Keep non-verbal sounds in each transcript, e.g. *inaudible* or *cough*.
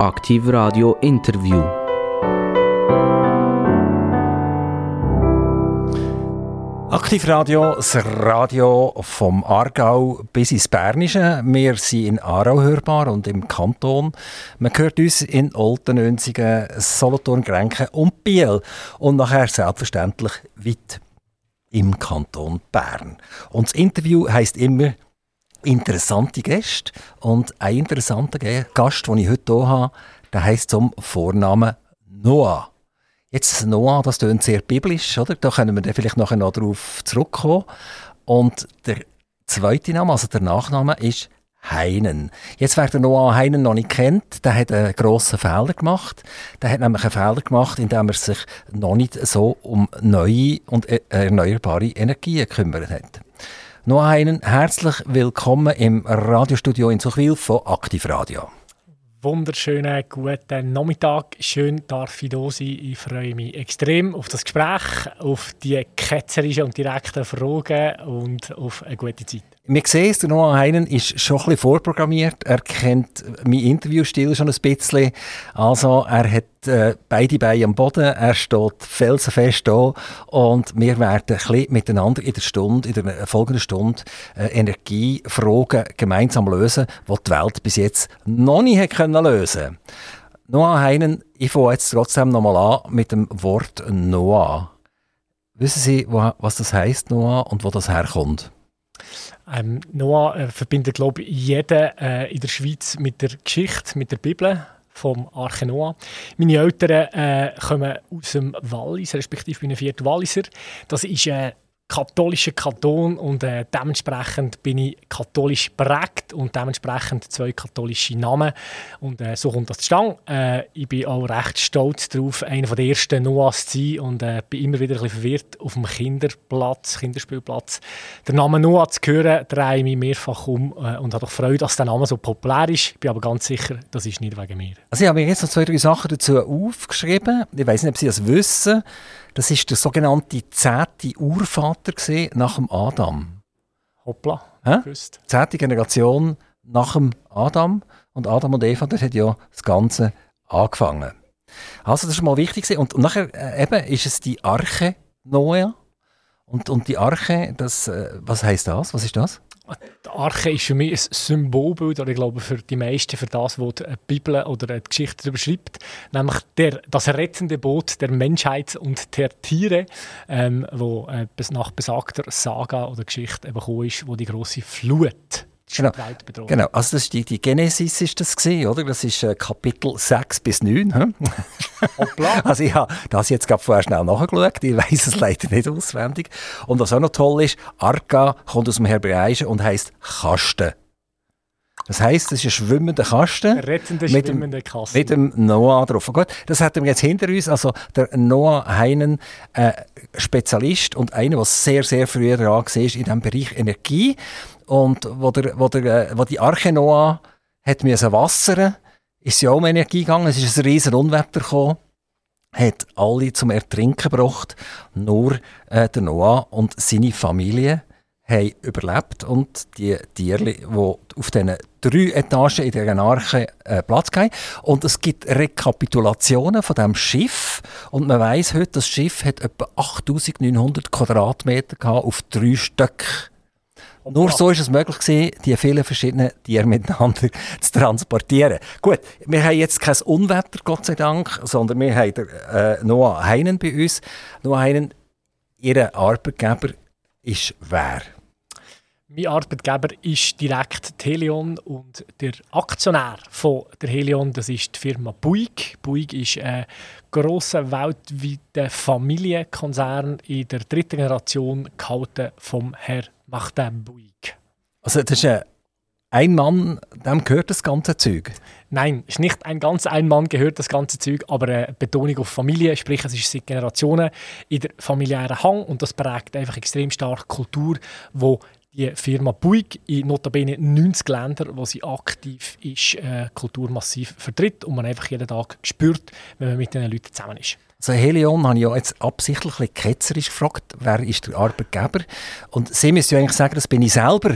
Aktiv Radio Interview. Aktivradio, das Radio vom Aargau bis ins Bernische. Wir sind in Aarau hörbar und im Kanton. Man hört uns in Oltenönsigen, Solothurn, Grenken und Biel. Und nachher selbstverständlich weit im Kanton Bern. Und das Interview heißt immer interessante Gäste. Und ein interessanter Gast, den ich heute hier habe, der heisst zum Vornamen Noah. Jetzt Noah, das klingt sehr biblisch, oder? Da können wir dann vielleicht nachher noch darauf zurückkommen. Und der zweite Name, also der Nachname, ist Heinen. Jetzt, wer den Noah Heinen noch nicht kennt, der hat einen grossen Fehler gemacht. Der hat nämlich einen Fehler gemacht, indem er sich noch nicht so um neue und e- erneuerbare Energien gekümmert hat. Noch einen herzlich willkommen im Radiostudio in Suchwil von Aktiv Radio. Wunderschönen guten Nachmittag. Schön, darf ich hier sein. Ich freue mich extrem auf das Gespräch, auf die ketzerischen und direkten Fragen und auf eine gute Zeit. Wir sehen der Noah Heinen ist schon ein bisschen vorprogrammiert. Er kennt meinen Interviewstil schon ein bisschen. Also, er hat äh, beide Beine am Boden, er steht felsenfest da und wir werden ein bisschen miteinander in der Stunde, in der folgenden Stunde äh, Energiefragen gemeinsam lösen, die die Welt bis jetzt noch nicht hat können lösen Noah Heinen, ich fange jetzt trotzdem nochmal an mit dem Wort Noah. Wissen Sie, was das heißt, Noah, und wo das herkommt? Ähm, Noah äh, verbindet, glaube ich, jeden äh, in der Schweiz mit der Geschichte, mit der Bibel vom Arche Noah. Meine Eltern äh, kommen aus dem Wallis, respektive bin ein vierter Walliser. Das ist äh, katholischer Kanton und äh, dementsprechend bin ich katholisch prägt und dementsprechend zwei katholische Namen und äh, so kommt das zustande. Äh, ich bin auch recht stolz darauf, einer der ersten Noahs zu sein und äh, bin immer wieder ein bisschen verwirrt auf dem Kinderplatz, Kinderspielplatz. Der Name Noah zu hören, drehe ich mich mehrfach um äh, und habe doch Freude, dass der Name so populär ist. Ich bin aber ganz sicher, das ist nicht wegen mir. Also ich habe mir jetzt noch zwei, drei Sachen dazu aufgeschrieben. Ich weiß nicht, ob Sie das wissen. Das ist der sogenannte zehnte Urvater nach dem Adam. Hoppla, Hä? Zehnte Generation nach dem Adam. Und Adam und Eva, das hat ja das Ganze angefangen. Also das ist mal wichtig. Und, und nachher äh, eben ist es die Arche Noah. Und, und die Arche, das, äh, was heißt das? Was ist das? Die Arche ist für mich ein Symbolbild, oder ich glaube für die meisten, für das, was die Bibel oder die Geschichte darüber schreibt, nämlich der, das rettende Boot der Menschheit und der Tiere, ähm, wo äh, nach besagter Saga oder Geschichte eben ist, wo die große Flut Genau. genau, also das ist die, die Genesis ist das gewesen, oder? Das ist äh, Kapitel 6 bis 9. Hm? Hoppla. *laughs* also ich habe das jetzt gerade vorher schnell nachgeschaut, ich weiß es leider nicht auswendig. Und was auch noch toll ist, Arka kommt aus dem Hebräischen und heißt Kasten. Das heisst, es ist ein schwimmender Kasten. Rettende mit schwimmende Kasten. Mit dem Noah drauf. Gut, das hat wir jetzt hinter uns. Also der Noah Heinen, äh, Spezialist und einer, der sehr, sehr früh dran war in diesem Bereich Energie. Und wo, der, wo, der, äh, wo die Arche Noah hat müssen wassern ist sie auch um Energie gegangen. Es ist ein riesen Unwetter gekommen hat alle zum Ertrinken gebracht. Nur äh, der Noah und seine Familie haben überlebt und die Tiere, die auf diesen drei Etagen in der Arche äh, Platz haben. Und es gibt Rekapitulationen von dem Schiff und man weiß heute, das Schiff hat etwa 8900 Quadratmeter auf drei Stück. Nur so ist es möglich gewesen, die vielen verschiedenen Tiere miteinander *laughs* zu transportieren. Gut, wir haben jetzt kein Unwetter, Gott sei Dank, sondern wir haben äh, Noah Heinen bei uns. Noah Heinen, Ihr Arbeitgeber ist wer? Mein Arbeitgeber ist direkt Helion und der Aktionär von der Helion, das ist die Firma Buick. Buick ist ein grosser weltweiter Familienkonzern in der dritten Generation gehalten vom Herr Martin Buick. Also das ist ein ein Mann, dem gehört das ganze Zeug? Nein, es ist nicht ein ganz ein Mann gehört das ganze Zeug, aber eine Betonung auf Familie, sprich es ist seit Generationen in der familiären Hang und das prägt einfach extrem stark Kultur, wo die Firma Buick in notabene 90 Ländern, wo sie aktiv ist, äh, Kultur massiv vertritt und man einfach jeden Tag spürt, wenn man mit diesen Leuten zusammen ist. Also Helion habe ich ja jetzt absichtlich ein ketzerisch gefragt, wer ist der Arbeitgeber? Und Sie müssen ja eigentlich sagen, das bin ich selber.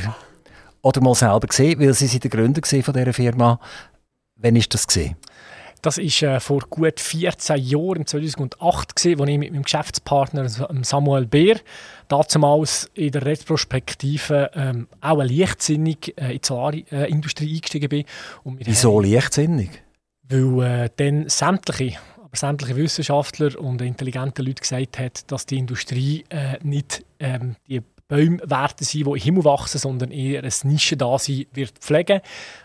Oder mal selber gesehen, weil Sie sind der Gründer von dieser Firma. Wann war das? Gewesen? Das war äh, vor gut 14 Jahren, 2008, gewesen, als ich mit meinem Geschäftspartner Samuel Beer damals in der Retrospektive ähm, auch leichtsinnig äh, in die Solarindustrie äh, eingestiegen bin. Wieso haben, leichtsinnig? Weil äh, dann sämtliche, sämtliche Wissenschaftler und intelligente Leute gesagt haben, dass die Industrie äh, nicht ähm, die Bäume werden sein, die im Himmel wachsen, sondern eher eine Nische da sein wird pflegen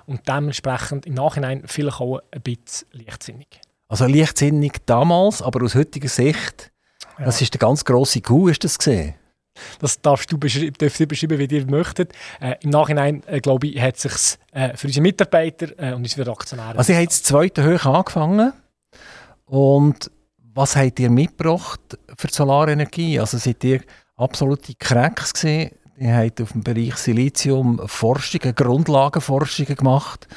und dementsprechend im Nachhinein vielleicht auch ein bisschen leichtsinnig. Also leichtsinnig damals, aber aus heutiger Sicht, ja. das ist der ganz grosse Coup, ist das gesehen? Das darfst du beschri beschreiben, wie ihr möchtet. Äh, Im Nachhinein, äh, glaube ich, hat es sich äh, für unsere Mitarbeiter äh, und unsere Aktionäre... Also ihr habt das zweite hoch angefangen und was habt ihr mitgebracht für die Solarenergie? Also seid ihr absolute Cracks gesehen. Die haben auf dem Bereich Silizium Forschungen, Grundlagenforschungen gemacht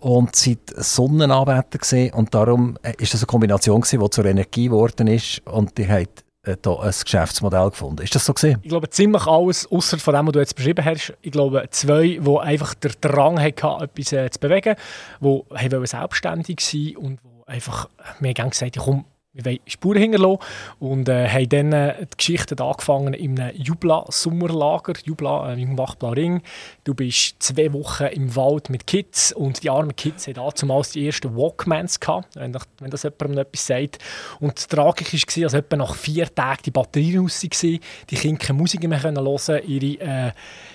und sind Sonnenanbeter gesehen und darum äh, ist das eine Kombination gewesen, die zur Energie geworden ist und die haben äh, da ein Geschäftsmodell gefunden. Ist das so gesehen? Ich glaube ziemlich alles, außer von dem, was du jetzt beschrieben hast. Ich glaube zwei, die einfach den Drang hatten, etwas äh, zu bewegen, die selbstständig sein und einfach mir gerne gesagt haben, komm, wir wollen Spuren hinterlassen. Und äh, haben dann äh, die Geschichte angefangen in einem Jubla-Sommerlager, Jubla äh, im Wachblau-Ring. Du bist zwei Wochen im Wald mit Kids und die armen Kids hatten damals die ersten Walkmans gehabt, wenn, wenn das jemandem etwas sagt. Und das Tragische war, dass etwa nach vier Tagen die Batterien raus waren, die Kinder keine Musik mehr hören konnten, ihre, äh,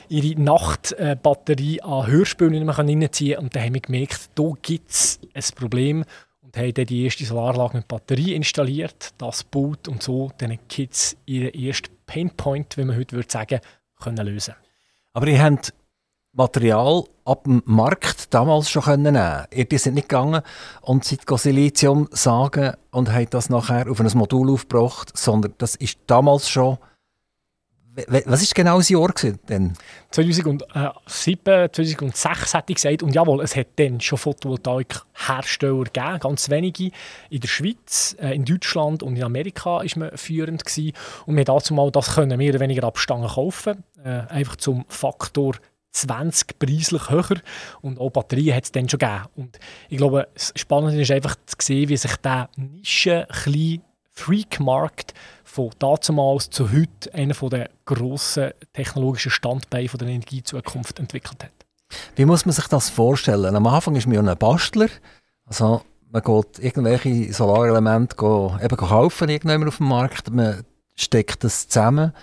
ihre Nachtbatterie an Hörspielen nicht mehr reinziehen und dann haben wir gemerkt, da gibt es ein Problem und haben dann die erste Solaranlage mit Batterie installiert, das baut und so den Kids ihren ersten Painpoint, wie man heute würde sagen, können lösen. Aber ihr habt Material ab dem Markt damals schon können nehmen. Ihr seid nicht gegangen und seid Silizium sagen und habt das nachher auf ein Modul aufgebracht, sondern das ist damals schon was war genau das Jahr denn? 2007, 2006 hätte ich gesagt. Und jawohl, es hat dann schon Photovoltaik-Hersteller gegeben, ganz wenige. In der Schweiz, äh, in Deutschland und in Amerika war man führend. Gewesen. Und wir dazu mal das können mehr oder weniger Abstangen kaufen. Äh, einfach zum Faktor 20 preislich höher. Und auch Batterien hat es dann schon gegeben. Und ich glaube, das Spannende ist einfach zu sehen, wie sich dieser Nische, kleine Freak-Markt von damals zu heute einer der grossen technologischen Standbeine der Energiezukunft entwickelt hat. Wie muss man sich das vorstellen? Am Anfang ist man ja ein Bastler. Also man geht irgendwelche Solarelemente kaufen irgendjemand auf dem Markt. Man steckt das zusammen.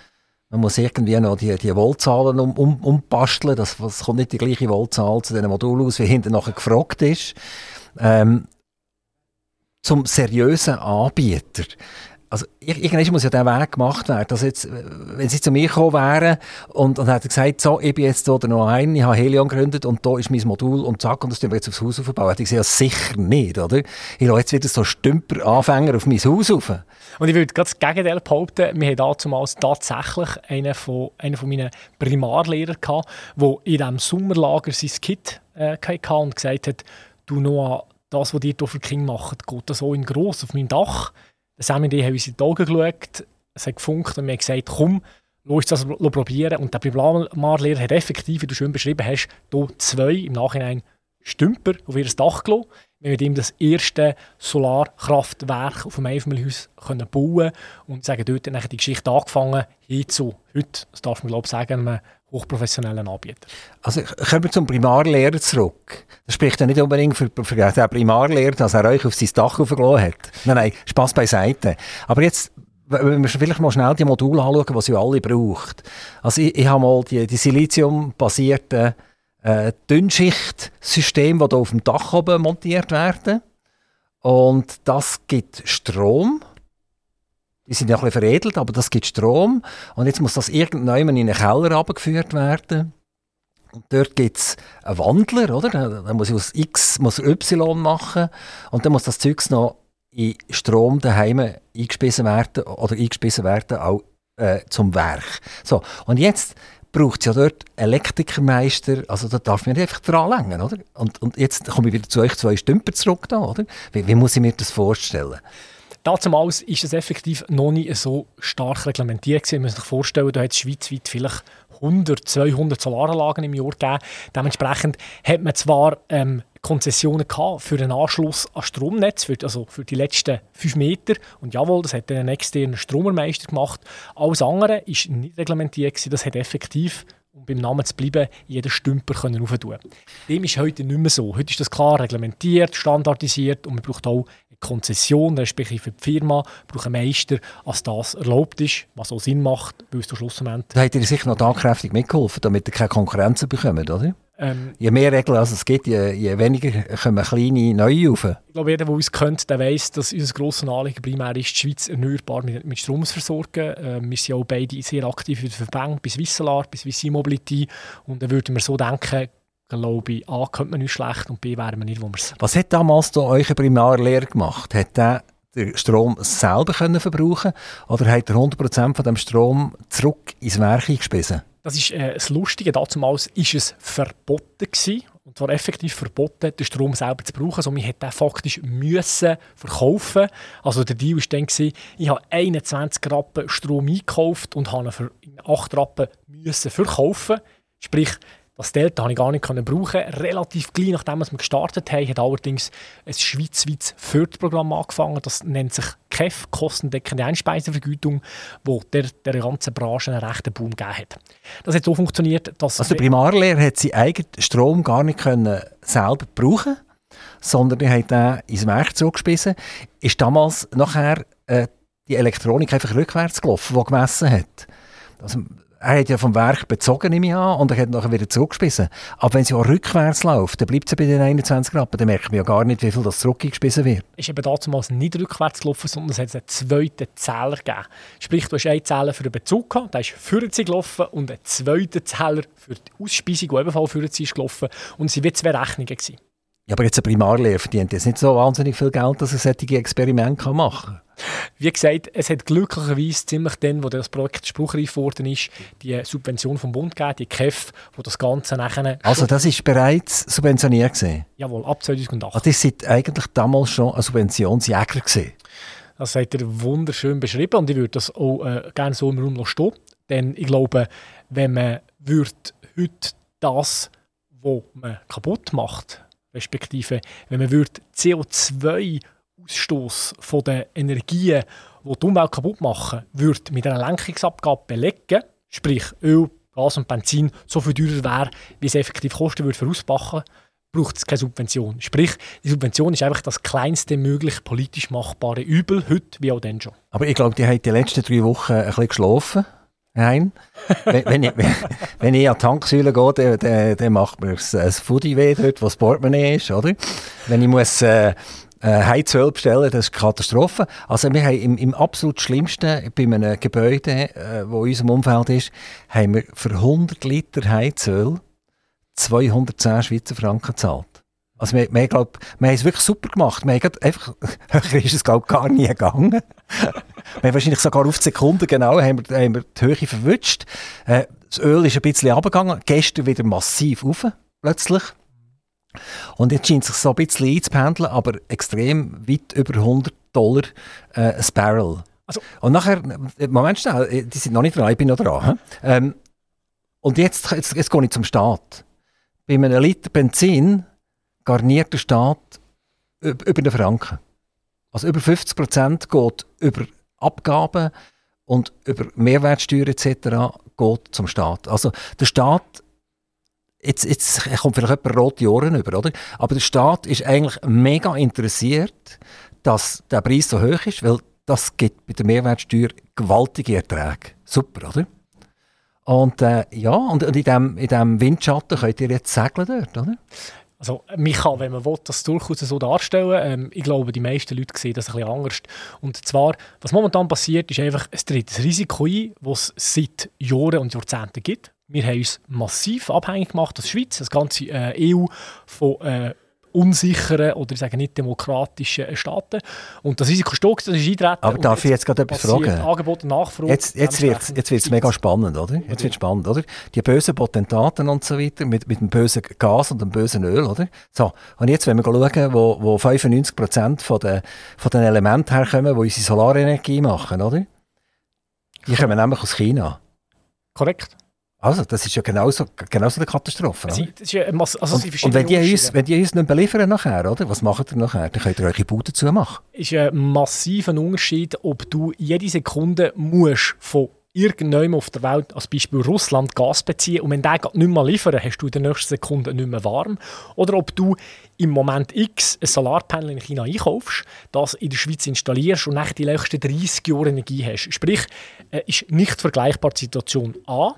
Man muss irgendwie noch die, die Voltzahlen um, um, umbasteln. Das, das kommt nicht die gleiche Voltzahl zu den Modulen aus, wie hinten nachher gefragt ist. Ähm, zum seriösen Anbieter also irgendwann muss ja der Weg gemacht werden. Also jetzt, wenn sie zu mir gekommen wären und, und hätten gesagt, so, ich bin jetzt hier noch ein, ich habe Helion gegründet und da ist mein Modul und zack, und das tun wir jetzt aufs Haus aufbauen, hätte ich gesagt, ja, sicher nicht, oder? Ich lasse jetzt wieder so Stümper-Anfänger auf mein Haus auf. Und ich würde ganz das Gegenteil behaupten, wir hatten damals tatsächlich einen von, einen von meinen Primarlehrern gehabt, der in diesem Sommerlager sein Kit äh, hatte und gesagt hat, du Noah, das, was ihr hier für Kinder macht, geht das so in gross auf meinem Dach Sam und ich haben uns in die Augen geschaut, es hat gefunkt und wir haben gesagt, komm, lass uns das probieren. Und der Primarlehrer hat effektiv, wie du schön beschrieben hast, hier zwei im Nachhinein Stümper auf ihr Dach gelassen. Wir haben mit ihm das erste Solarkraftwerk auf dem Einfamilienhaus bauen und sagen, dort hat die Geschichte angefangen, hinzu heute, das darf man glaube ich sagen, einem hochprofessionellen Anbieter. Also kommen wir zum Primarlehrer zurück. Das spricht ja nicht unbedingt für, für den Primarlehrer, dass er euch auf sein Dach aufgelassen hat. Nein, nein, Spass beiseite. Aber jetzt wenn wir vielleicht mal schnell die Module anschauen, die sie alle braucht. Also ich, ich habe mal die, die Silizium-basierten äh, Dünnschicht-Systeme, die hier auf dem Dach oben montiert werden. Und das gibt Strom. Die sind ja ein bisschen veredelt, aber das gibt Strom. Und jetzt muss das irgendwann in einen Keller abgeführt werden. Und dort gibt es einen Wandler, oder? Da muss ich aus X muss Y machen. Und dann muss das Zeug noch in Strom daheim eingespissen werden oder eingespissen werden auch äh, zum Werk. So, und jetzt braucht es ja dort Elektrikermeister, also da darf man einfach dranlängen, oder? Und, und jetzt komme ich wieder zu euch zwei Stümper zurück da, oder? Wie, wie muss ich mir das vorstellen? Damals ist es effektiv noch nicht so stark reglementiert. Man muss sich vorstellen, da hat es schweizweit vielleicht 100, 200 Solaranlagen im Jahr gegeben. Dementsprechend hat man zwar ähm, Konzessionen gehabt für einen Anschluss an Stromnetz, für, also für die letzten fünf Meter. Und jawohl, das hat ein externer Stromermeister gemacht. Alles andere ist nicht reglementiert. Das hat effektiv um beim Namen zu bleiben, jeden Stümper können. Dem ist heute nicht mehr so. Heute ist das klar reglementiert, standardisiert und man braucht auch Konzession, respektive für die Firma, braucht einen Meister, als das erlaubt ist, was auch Sinn macht, weil es zum Schlussmoment... Da hat ihr sicher noch tatkräftig mitgeholfen, damit ihr keine Konkurrenz bekommt, oder? Ähm, je mehr Regeln als es gibt, je, je weniger kommen kleine neue rauf. Ich glaube, jeder, der uns kennt, der weiss, dass unser grosses Anliegen primär ist, die Schweiz erneuerbar mit, mit Strom zu versorgen. Ähm, wir sind auch beide sehr aktiv in den Verbände, bis Wisselar, bis Vissi Mobility. Und dann würden wir so denken, glaube ich, A, könnte man nicht schlecht und B, wären wir nicht, wo wir sind. Was hat damals da eure Primarlehre gemacht? Hat der den Strom selber können verbrauchen oder hat er 100% von dem Strom zurück ins Werk eingespissen? Das ist äh, das Lustige. Damals war es verboten gewesen, und zwar effektiv verboten, den Strom selber zu brauchen. Also man hätte den faktisch müssen verkaufen. Also der Deal war dann, gewesen, ich habe 21 Rappen Strom eingekauft und habe ihn für 8 Rappen müssen verkaufen. Sprich, das Delta konnte ich gar nicht brauchen. Relativ gleich nachdem wir gestartet haben, hat allerdings ein schweizweites Förderprogramm angefangen. Das nennt sich KEF, kostendeckende Einspeisevergütung, wo der, der ganzen Branche einen rechten Boom gegeben hat. Das hat so funktioniert, dass... Also die Primarlehre hat sie eigenen Strom gar nicht können selber brauchen sondern die hat den ins Werk zurückgespissen. Ist damals nachher äh, die Elektronik einfach rückwärts gelaufen, die gemessen hat? Also, er hat ja vom Werk bezogen, nehme ich an, und er hat nachher wieder zurückgespissen. Aber wenn sie auch rückwärts läuft, dann bleibt sie bei den 21 Rappen, dann merkt man ja gar nicht, wie viel das zurückgespissen wird. Es ist eben damals nicht rückwärts gelaufen, sondern es hat einen zweiten Zähler gegeben. Sprich, du hast einen Zähler für den Bezug gehabt, der ist für sie gelaufen, und einen zweiten Zähler für die Ausspeisung, der ebenfalls für sie ist gelaufen. Und es waren zwei Rechnungen. Gewesen. Ja, aber jetzt ein Primarlehrer verdient jetzt nicht so wahnsinnig viel Geld, dass er solche Experimente machen kann. Wie gesagt, es hat glücklicherweise ziemlich dann, wo das Projekt spruchreif geworden ist, die Subvention vom Bund gegeben, die KEF, wo das Ganze nachher... Also das ist bereits subventioniert gesehen? Jawohl, ab 2008. Also das sind eigentlich damals schon ein Subventionsjäger gesehen? Das hat er wunderschön beschrieben und ich würde das auch äh, gerne so im Raum noch stehen. Denn ich glaube, wenn man würde heute das, was man kaputt macht, respektive wenn man würde CO2 Ausstoß von den Energien, die die Umwelt kaputt machen, würde mit einer Lenkungsabgabe belegen, sprich Öl, Gas und Benzin so viel teurer wäre, wie es effektiv kosten würde für Ausbachen, braucht es keine Subvention. Sprich, die Subvention ist einfach das kleinste möglich politisch machbare Übel, heute wie auch dann schon. Aber ich glaube, die haben die letzten drei Wochen ein bisschen geschlafen. Nein. *laughs* wenn, wenn, ich, wenn ich an die Tanksäule gehe, dann, dann, dann macht mir ein Foodie weh dort, wo das Portemonnaie ist, oder? Wenn ich muss... Äh, äh, Heizöl bestellen, das ist Katastrophe. Also wir haben im, im absolut Schlimmsten, bei einem Gebäude, äh, wo in unserem Umfeld ist, haben wir für 100 Liter Heizöl 210 Schweizer Franken gezahlt. Also wir, wir, glaub, wir haben es wirklich super gemacht. Wir haben einfach, *laughs* ist es glaub, gar nie gegangen. *laughs* wir haben wahrscheinlich sogar auf die Sekunde genau haben wir, haben wir die Höhe verwünscht. Äh, das Öl ist ein bisschen abgegangen, gestern wieder massiv auf, plötzlich. Und jetzt scheint es sich so ein bisschen einzupendeln, aber extrem weit über 100 Dollar äh, ein Barrel. Also, und nachher, Moment schnell, äh, die sind noch nicht dran, ich bin noch dran. Ähm, und jetzt, jetzt, jetzt gehe ich zum Staat. Bei einem Liter Benzin garniert der Staat über den Franken. Also über 50 Prozent geht über Abgaben und über Mehrwertsteuer etc. geht zum Staat. Also der Staat jetzt, jetzt kommt vielleicht jemand rote Ohren über, oder? Aber der Staat ist eigentlich mega interessiert, dass der Preis so hoch ist, weil das gibt bei der Mehrwertsteuer gewaltige Erträge. Super, oder? Und äh, ja, und, in diesem in dem Windschatten könnt ihr jetzt segeln dort, oder? Also, man kann, wenn man will, das durchaus so darstellen. Ähm, ich glaube, die meisten Leute sehen das ein bisschen anders. Und zwar, was momentan passiert, ist einfach, es tritt ein Risiko ein, das es seit Jahren und Jahrzehnten gibt. Wir haben uns massiv abhängig gemacht als Schweiz, das ganze äh, EU, von äh, unsicheren oder ich sage nicht demokratischen Staaten. Und das Risiko steigt, das ist eintreten. Aber darf ich jetzt gerade etwas fragen? Angebot und Nachfrage. Jetzt, jetzt wird es jetzt mega spannend, oder? Jetzt wird spannend, oder? Die bösen Potentaten und so weiter, mit, mit dem bösen Gas und dem bösen Öl, oder? So, und jetzt, wenn wir schauen, wo, wo 95% von den, von den Elementen herkommen, die unsere Solarenergie machen, oder? Die kommen nämlich aus China. Korrekt. Also, das ist ja genauso, genauso eine Katastrophe. Das ist ja, also und, und wenn, die uns, wenn die uns nicht mehr liefern nachher, oder? was macht ihr nachher? Dann könnt ihr eure Bude zumachen. Es ist ein massiver Unterschied, ob du jede Sekunde musst von irgendjemandem auf der Welt, als Beispiel Russland, Gas beziehen und wenn der nicht mehr liefert, hast du in der nächsten Sekunde nicht mehr warm. Oder ob du im Moment X ein Solarpanel in China einkaufst, das in der Schweiz installierst und nach die nächsten 30 Jahre Energie hast. Sprich, äh, ist nicht vergleichbar die Situation A.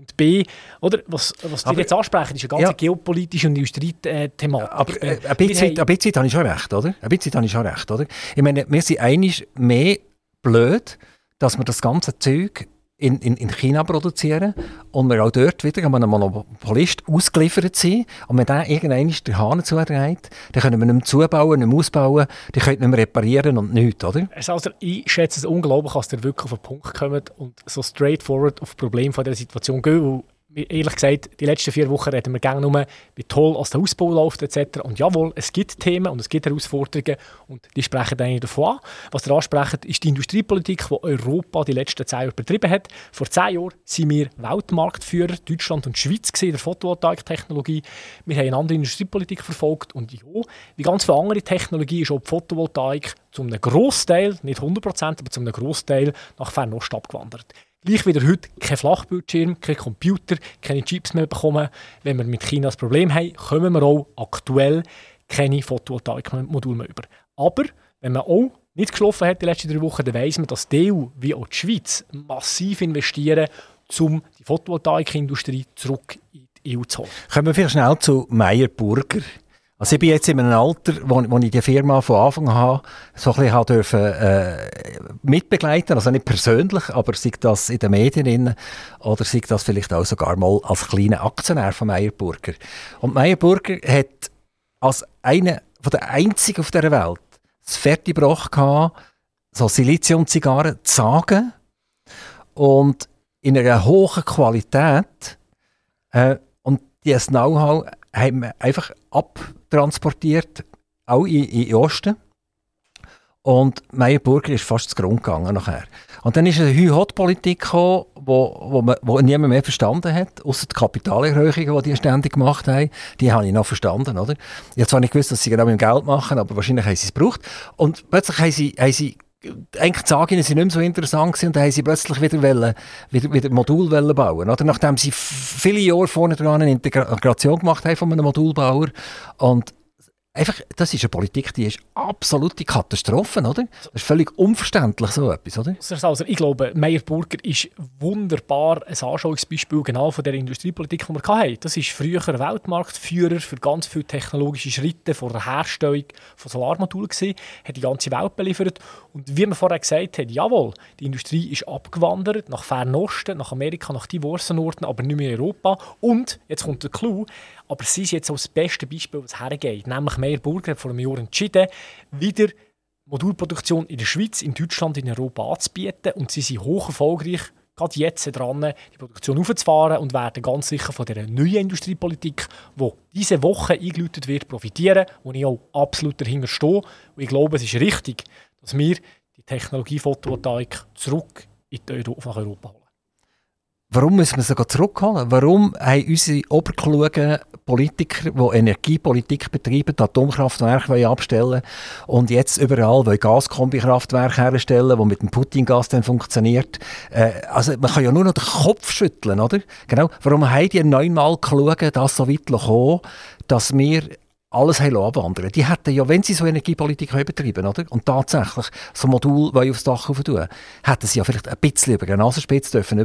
Und B, oder, was, was die jetzt ansprechen, ist eine ganze ja. geopolitische und Industriethematik. Aber äh, ein, bisschen, ein bisschen habe ich schon recht, oder? Ein bisschen habe ich schon recht, oder? Ich meine, wir sind eigentlich mehr blöd, dass wir das ganze Zeug in, in, in China produzieren und wir auch dort wieder an einem Monopolist ausgeliefert sind. Und wenn der irgendwann den Hahn zudreht, dann können wir nicht mehr zubauen, nicht mehr ausbauen, die können nicht mehr reparieren und nichts, oder? Also ich schätze es unglaublich, dass ihr wirklich auf den Punkt kommt und so straightforward auf das Problem von der Situation gehen, ehrlich gesagt, die letzten vier Wochen reden wir gerne nur, wie toll als der Ausbau läuft etc. Und jawohl, es gibt Themen und es gibt Herausforderungen und die sprechen eigentlich davon an. Was ihr ansprecht, ist die Industriepolitik, die Europa die letzten zehn Jahre betrieben hat. Vor zehn Jahren waren wir Weltmarktführer, Deutschland und Schweiz in der Photovoltaiktechnologie. Wir haben eine andere Industriepolitik verfolgt und ja, wie ganz viele andere Technologie ist auch die Photovoltaik zu einem Großteil, nicht 100%, aber zu einem Großteil nach Fernost abgewandert. Gleich wieder heute kein Flachbildschirm, kein Computer, keine Chips mehr bekommen. Wenn wir mit China das Problem haben, kommen wir auch aktuell keine Photovoltaikmodule mehr über. Aber wenn man auch nicht geschlafen hat die letzten drei Wochen, dann weiss man, dass die EU wie auch die Schweiz massiv investieren, um die Photovoltaikindustrie zurück in die EU zu holen. Kommen wir vielleicht schnell zu Meyer Burger. Also ich bin jetzt in einem Alter, wo, wo ich die Firma von Anfang an so ein bisschen dürfen, äh, mitbegleiten, also nicht persönlich, aber sei das in den Medien oder sei das vielleicht auch sogar mal als kleiner Aktionär von Meyer Burger. Und Meyer Burger hat als eine von der einzigen auf der Welt das Fertiggebracht gehabt, so Siliziumzigarren zu sagen und in einer hohen Qualität äh, und dieses Know-how haben wir einfach abtransportiert, auch in, in Osten. Und Meyer Burger ist fast zu Grund gegangen nachher. Und dann ist eine Hü-Hot-Politik gekommen, wo, wo, man, wo niemand mehr verstanden hat, außer die Kapitalerhöhungen, die die ständig gemacht haben. Die habe ich noch verstanden, oder? Ich habe nicht gewusst, dass sie genau mit dem Geld machen, aber wahrscheinlich haben sie es gebraucht. Und plötzlich haben sie, haben sie eigentlich die Sagen sind nicht mehr so interessant gewesen, und dann haben sie plötzlich wieder, wollen, wieder, wieder Modul bauen oder? Nachdem sie viele Jahre vorne dran eine Integration gemacht haben von einem Modulbauer und Einfach, das ist eine Politik, die ist absolute Katastrophe, oder? Das ist völlig unverständlich, so etwas, oder? Also, ich glaube, Meyer Burger ist wunderbar ein Anschauungsbeispiel genau von der Industriepolitik, die wir hatten. Das ist früher Weltmarktführer für ganz viele technologische Schritte vor der Herstellung von Solarmodulen gewesen, hat die ganze Welt beliefert. Und wie man vorher gesagt hat, jawohl, die Industrie ist abgewandert nach Fernosten, nach Amerika, nach diversen Orten, aber nicht mehr in Europa. Und, jetzt kommt der Clou, aber sie ist jetzt auch das beste Beispiel, was hergeht. Nämlich Meyer Burger hat vor einem Jahr entschieden, wieder Modulproduktion in der Schweiz, in Deutschland, in Europa anzubieten. Und sie sind hoch erfolgreich, gerade jetzt dran, die Produktion aufzufahren und werden ganz sicher von der neuen Industriepolitik, die diese Woche eingeläutet wird, profitieren. Und ich auch absolut dahinter stehe. Und ich glaube, es ist richtig, dass wir die Technologie Photovoltaik zurück in Europa, nach Europa holen. Warum müssen wir sie zurückholen? Warum haben unsere oberklugen Politiker, die Energiepolitik betreiben, die Atomkraftwerke abstellen und jetzt überall Gaskombikraftwerke herstellen, die mit dem Putin-Gas dann funktioniert. Äh, also man kann ja nur noch den Kopf schütteln, oder? Genau. Warum haben die neunmal geschaut, das so weit kommen, dass wir alles abwandern Die hätten ja, wenn sie so Energiepolitik betreiben oder? und tatsächlich so ein Modul aufs Dach tun hätten sie ja vielleicht ein bisschen über den Nasenspitz dürfen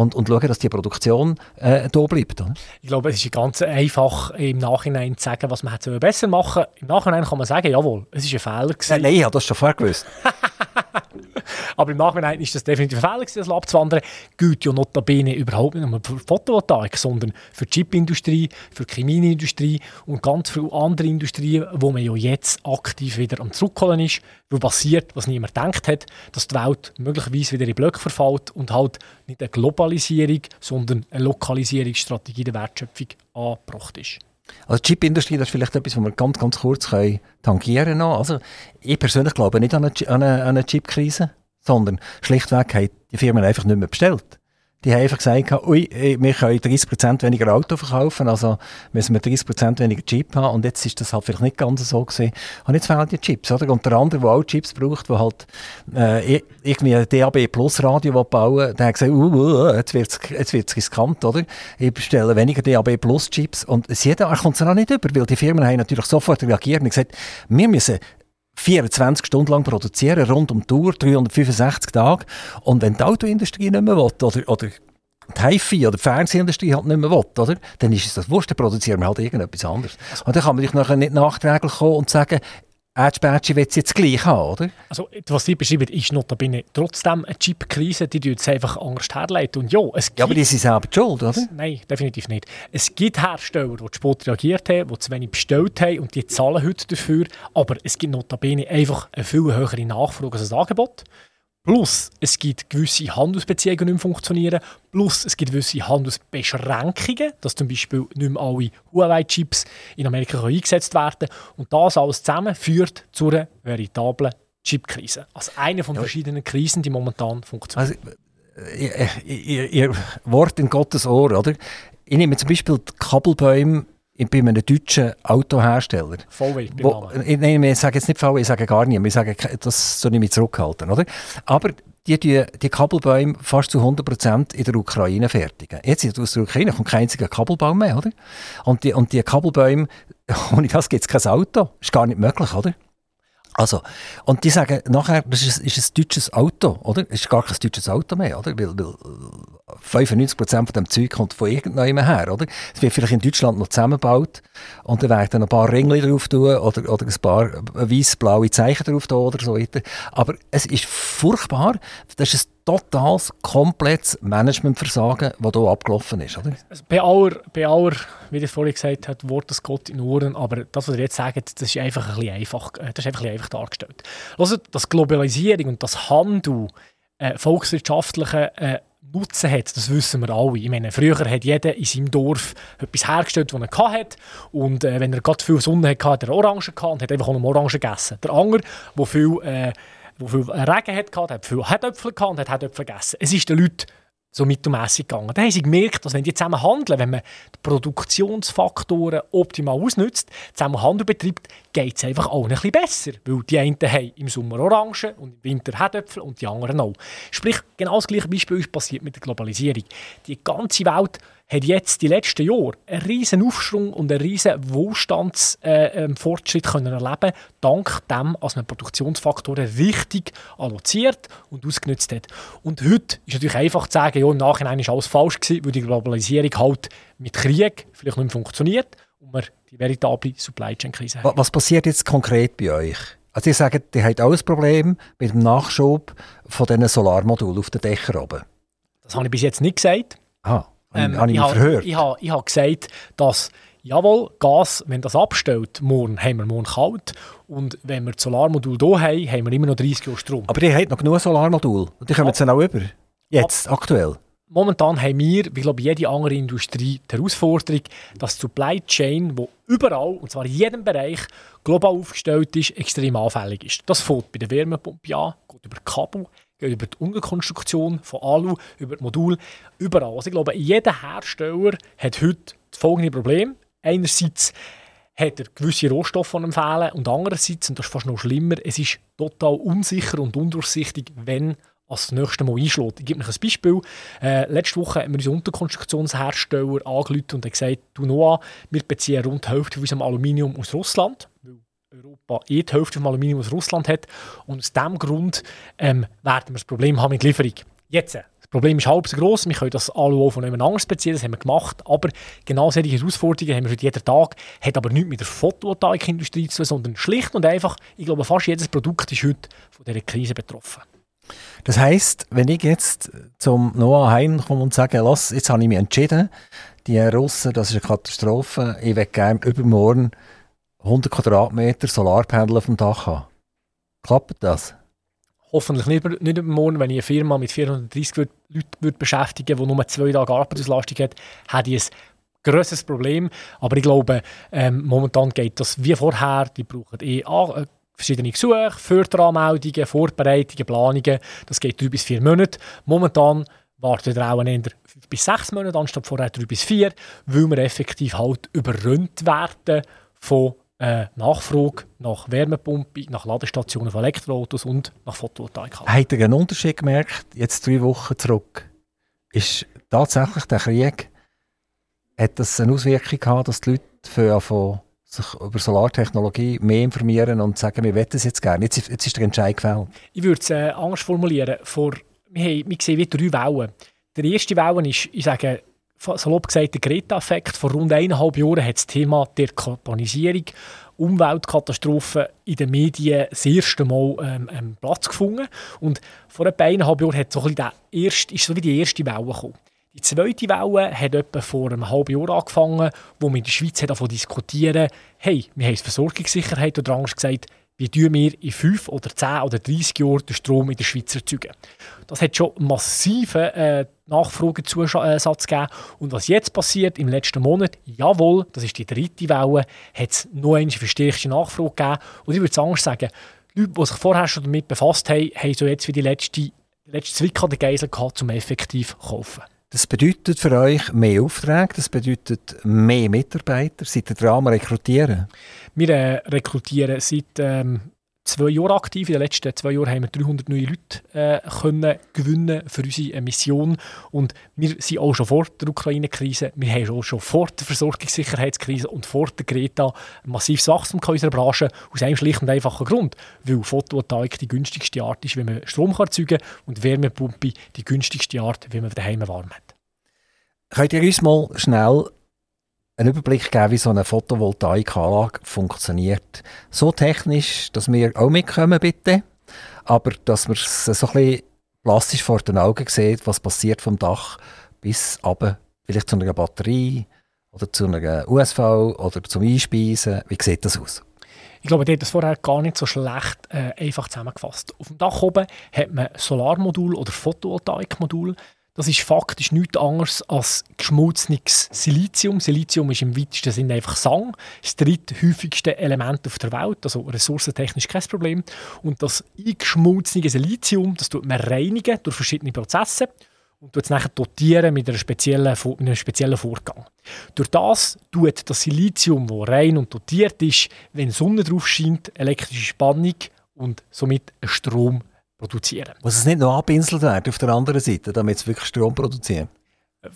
und, und schauen, dass die Produktion äh, da bleibt. Oder? Ich glaube, es ist ganz einfach im Nachhinein zu sagen, was man hätte besser machen Im Nachhinein kann man sagen, jawohl, es ist ein Fehler gewesen. Nein ich habe das schon vorher gewusst. *laughs* Aber im Nachhinein ist das definitiv ein Fehler das Lab zu. Gilt ja notabene überhaupt nicht nur für Photovoltaik, sondern für die Chipindustrie, für die Chemieindustrie und ganz viele andere Industrien, wo man ja jetzt aktiv wieder am Zurückholen ist, wo passiert, was niemand gedacht hat, dass die Welt möglicherweise wieder in Blöcke verfällt und halt nicht eine Globalisierung, sondern eine Lokalisierungsstrategie der Wertschöpfung angebracht ist. Also die Chipindustrie, das ist vielleicht etwas, was wir ganz, ganz kurz tangieren können. Also ich persönlich glaube nicht an eine, eine, an eine Chipkrise, sondern schlichtweg haben die Firmen einfach nicht mehr bestellt. Die haben einfach gesagt, ui, wir können 30% weniger Auto verkaufen, also müssen wir 30% weniger Chip haben. Und jetzt ist das halt vielleicht nicht ganz so gewesen. Und jetzt fehlen die Chips, oder? Und der andere, der auch Chips braucht, der halt äh, irgendwie ein DAB Plus Radio bauen der hat gesagt, uh, uh, uh jetzt wird es jetzt wird's riskant, oder? Ich bestelle weniger DAB Plus Chips. Und jeder kommt es auch nicht über, weil die Firmen haben natürlich sofort reagiert und gesagt, wir müssen 24 Stunden lang produzieren, rund um die Tour, 365 Tage. Und wenn die Autoindustrie nicht mehr will, oder, oder die HiFi oder die Fernsehindustrie halt nicht mehr will, oder? dann ist es das wurscht, dann produzieren wir halt irgendetwas anderes. Und dann kann man dich nachher nicht nachträglich kommen und sagen, Edge will es jetzt gleich haben, oder? Also, was Sie beschreiben, ist notabene trotzdem eine Chip-Krise, die jetzt einfach anders herleiten. Und ja, es gibt, ja, aber die sind selber schuld, oder? Nein, definitiv nicht. Es gibt Hersteller, die zu spät reagiert haben, die zu wenig bestellt haben und die zahlen heute dafür. Aber es gibt notabene einfach eine viel höhere Nachfrage als das Angebot. Plus, es gibt gewisse Handelsbeziehungen, die nicht mehr funktionieren. Plus, es gibt gewisse Handelsbeschränkungen, dass zum Beispiel nicht mehr alle Huawei-Chips in Amerika eingesetzt werden können. Und das alles zusammen führt zu einer veritablen Chip-Krise. Also eine von ja. verschiedenen Krisen, die momentan funktionieren. Also, ihr, ihr, ihr Wort in Gottes Ohr, oder? Ich nehme zum Beispiel die Kabelbäume bei einem deutschen Autohersteller. VW, wo, Nein, ich sage jetzt nicht VW, ich sage gar nicht. Ich sage, das soll ich mich zurückhalten. Oder? Aber die, die, die Kabelbäume fast zu 100% in der Ukraine fertigen. Jetzt aus der Ukraine kommt kein einziger Kabelbaum mehr. Oder? Und, die, und die Kabelbäume, *laughs* ohne das gibt es kein Auto. Das ist gar nicht möglich. Oder? Also, und die sagen nachher, das ist, ist ein deutsches Auto, oder? Es ist gar kein deutsches Auto mehr, oder? Weil, weil 95% von dem Zeug kommt von irgendjemandem her, oder? Es wird vielleicht in Deutschland noch zusammengebaut und dann werden ein paar Ringli drauf tun oder, oder ein paar weiß-blaue Zeichen drauf tun oder so weiter. Aber es ist furchtbar, das ist ein totales, komplettes Managementversagen, das hier abgelaufen ist, oder? Also bei, aller, bei aller, wie ihr vorhin gesagt habt, Wort das Gott in Ohren, aber das, was ihr jetzt sagt, das ist einfach ein bisschen einfach, äh, das ist einfach, ein bisschen einfach dargestellt. Also, dass Globalisierung und das Handel äh, volkswirtschaftliche äh, Nutzen hat, das wissen wir alle. Ich meine, früher hat jeder in seinem Dorf etwas hergestellt, was er hatte. Und äh, wenn er gerade viel Sonne hatte, hat er Orangen gehabt und hat einfach auch noch Orangen gegessen. Der andere, der viel, äh, wo viel Regen hatte, hat viel Herdöpfel gehabt und hat Herdöpfel gegessen. Es ist den Leuten so mittelmässig gegangen. Dann haben sie gemerkt, dass wenn die zusammen handeln, wenn man die Produktionsfaktoren optimal ausnutzt, zusammen Handel betreibt, geht es einfach auch ein bisschen besser. Weil die einen haben im Sommer Orangen und im Winter Herdöpfel und die anderen auch. Sprich, genau das gleiche Beispiel ist passiert mit der Globalisierung. Die ganze Welt hat jetzt die letzten Jahre einen riesen Aufschwung und einen riesen Wohlstandsfortschritt äh, ähm, erleben dank dem, dass man Produktionsfaktoren richtig alloziert und ausgenutzt hat. Und heute ist natürlich einfach zu sagen, ja, im Nachhinein ist alles falsch gewesen, weil die Globalisierung halt mit Krieg vielleicht nicht mehr funktioniert und wir die veritable Supply Chain Krise haben. Was passiert jetzt konkret bei euch? Also ihr sagt, ihr habt auch ein Problem mit dem Nachschub von diesen Solarmodulen auf den Dächern oben. Das habe ich bis jetzt nicht gesagt. Ah. Ähm, habe ich, ich verhört? Ich habe, ich habe gesagt, dass jawohl, Gas, wenn das abstellt, morgen haben wir morgen kalt. Und wenn wir das Solarmodul hier haben, haben wir immer noch 30 Jahre Strom. Aber ihr habt noch genug Solarmodul. Und die kommen jetzt auch über. Jetzt, Ab aktuell. Momentan haben wir, wie glaube jede andere Industrie, die Herausforderung, dass die Supply Chain, die überall, und zwar in jedem Bereich, global aufgestellt ist, extrem anfällig ist. Das fängt bei der Wärmepumpe an, geht über Kabel, über die Unterkonstruktion von Alu, über das Modul, überall. Also ich glaube, jeder Hersteller hat heute das folgende Problem. Einerseits hat er gewisse Rohstoffe an fehlen und andererseits, und das ist fast noch schlimmer, es ist total unsicher und undurchsichtig, wenn als das nächste Mal einschlägt. Ich gebe euch ein Beispiel. Äh, letzte Woche haben wir unseren Unterkonstruktionshersteller angerufen und gesagt, du Noah, wir beziehen rund die Hälfte von unserem Aluminium aus Russland, Europa eh die Hälfte vom Aluminium aus Russland hat. Und aus diesem Grund ähm, werden wir das Problem haben mit Lieferung. Jetzt, äh, das Problem ist halb so groß. Wir können das Alu auch von jemand anderes beziehen, das haben wir gemacht. Aber genau solche Herausforderungen haben wir heute jeden Tag. Hat aber nichts mit der Photovoltaikindustrie zu tun, sondern schlicht und einfach, ich glaube, fast jedes Produkt ist heute von dieser Krise betroffen. Das heisst, wenn ich jetzt zum Noah Hein komme und sage, Lass, jetzt habe ich mich entschieden, die Russen, das ist eine Katastrophe, ich will gerne übermorgen 100 Quadratmeter Solarpanel auf dem Dach haben. Klappt das? Hoffentlich nicht, nicht morgen, wenn ich eine Firma mit 430 Leuten würde beschäftigen würde, die nur zwei Tage Arbeitsauslastung hat, hätte ich ein grosses Problem. Aber ich glaube, ähm, momentan geht das wie vorher. Die brauchen eh äh, verschiedene Gesuche, Förderanmeldungen, Vorbereitungen, Planungen. Das geht drei bis vier Monate. Momentan wartet er auch eher 5 bis 6 Monate anstatt vorher 3 bis 4, weil wir effektiv halt überrundet werden von äh, Nachfrage nach Wärmepumpe, nach Ladestationen von Elektroautos und nach Photovoltaik. Habt ihr einen Unterschied gemerkt, jetzt drei Wochen zurück? Ist tatsächlich der Krieg, hat das eine Auswirkung gehabt, dass die Leute für sich über Solartechnologie mehr informieren und sagen, wir wollen das jetzt gerne. Jetzt, jetzt ist der Entscheid gefällt. Ich würde es äh, anders formulieren. Vor, wir, haben, wir sehen wie drei Wellen. Die erste Welle ist, ich sage, salopp gesagt, der Greta-Effekt. Vor rund eineinhalb Jahren hat das Thema Dekarbonisierung, Umweltkatastrophen in den Medien das erste Mal ähm, ähm, Platz gefunden. Und vor etwa eineinhalb Jahren hat so ein der erste, ist so wie die erste Welle gekommen. Die zweite Welle hat etwa vor einem halben Jahr angefangen, wo wir in der Schweiz davon diskutieren, hey, wir haben Versorgungssicherheit oder anders gesagt, wie tun wir in 5 oder 10 oder 30 Jahren den Strom in der Schweiz erzeugen. Das hat schon massiven äh, Nachfragezusatz gegeben. Und was jetzt passiert im letzten Monat, jawohl, das ist die dritte Welle, hat es noch eine verstärkte Nachfrage gegeben. Und ich würde anders sagen, die Leute, die sich vorher schon damit befasst haben, haben so jetzt wie die letzte, letzte Zwicke an der Geisel gehabt, um effektiv zu kaufen. Das bedeutet für euch mehr Aufträge, das bedeutet mehr Mitarbeiter. Seid ihr dran rekrutieren? Wir äh, rekrutieren seit ähm, zwei Jahren aktiv. In den letzten zwei Jahren haben wir 300 neue Leute äh, können gewinnen für unsere Mission. Und wir sind auch schon vor der Ukraine-Krise, wir haben auch schon vor der Versorgungssicherheitskrise und vor der Greta massives Wachstum in unserer Branche. Aus einem schlicht und einfachen Grund. Weil Photovoltaik die günstigste Art ist, wie man Strom erzeugen kann und Wärmepumpe die günstigste Art, wie man daheim warm hat. Könnt ihr uns mal schnell einen Überblick geben, wie so eine Photovoltaikanlage funktioniert. So technisch, dass wir auch mitkommen, bitte. Aber dass man es so ein bisschen plastisch vor den Augen sieht, was passiert vom Dach bis runter, vielleicht zu einer Batterie oder zu einer USV oder zum Einspeisen. Wie sieht das aus? Ich glaube, die hat das vorher gar nicht so schlecht äh, einfach zusammengefasst. Auf dem Dach oben hat man Solarmodul oder Photovoltaikmodul. Das ist faktisch nichts anderes als geschmolzenes Silizium. Silizium ist im weitesten Sinne einfach Sang, das dritthäufigste Element auf der Welt, also ressourcentechnisch kein Problem. Und das eingeschmolzene Silizium, das tut man reinigen durch verschiedene Prozesse und tut es nachher dotieren mit, einer speziellen, mit einem speziellen Vorgang. Durch das tut das Silizium, das rein und dotiert ist, wenn Sonne drauf scheint, elektrische Spannung und somit Strom produzieren. Muss es nicht noch abinselt werden auf der anderen Seite, damit es wirklich Strom produziert?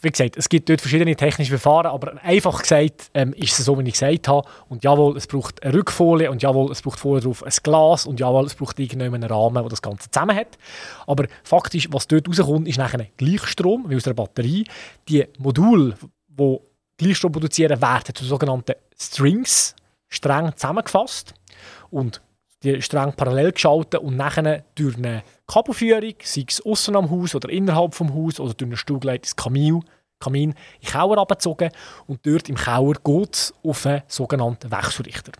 Wie gesagt, es gibt dort verschiedene technische Verfahren, aber einfach gesagt ähm, ist es so, wie ich gesagt habe. Und jawohl, es braucht eine Rückfolie und jawohl, es braucht vorher drauf ein Glas und jawohl, es braucht irgendeinen Rahmen, der das Ganze zusammen hat. Aber faktisch, was dort rauskommt, ist nachher Gleichstrom, wie aus der Batterie. Die Module, die Gleichstrom produzieren, werden zu sogenannten Strings streng zusammengefasst. Und die streng parallel geschaltet und nachher durch eine Kabelführung, sei es außen am Haus oder innerhalb vom Haus oder durch eine Stuhlgleit ins Kamin, Kamin in den Keller abgezogen und dort im Keller geht es auf einen sogenannten Wechselrichter.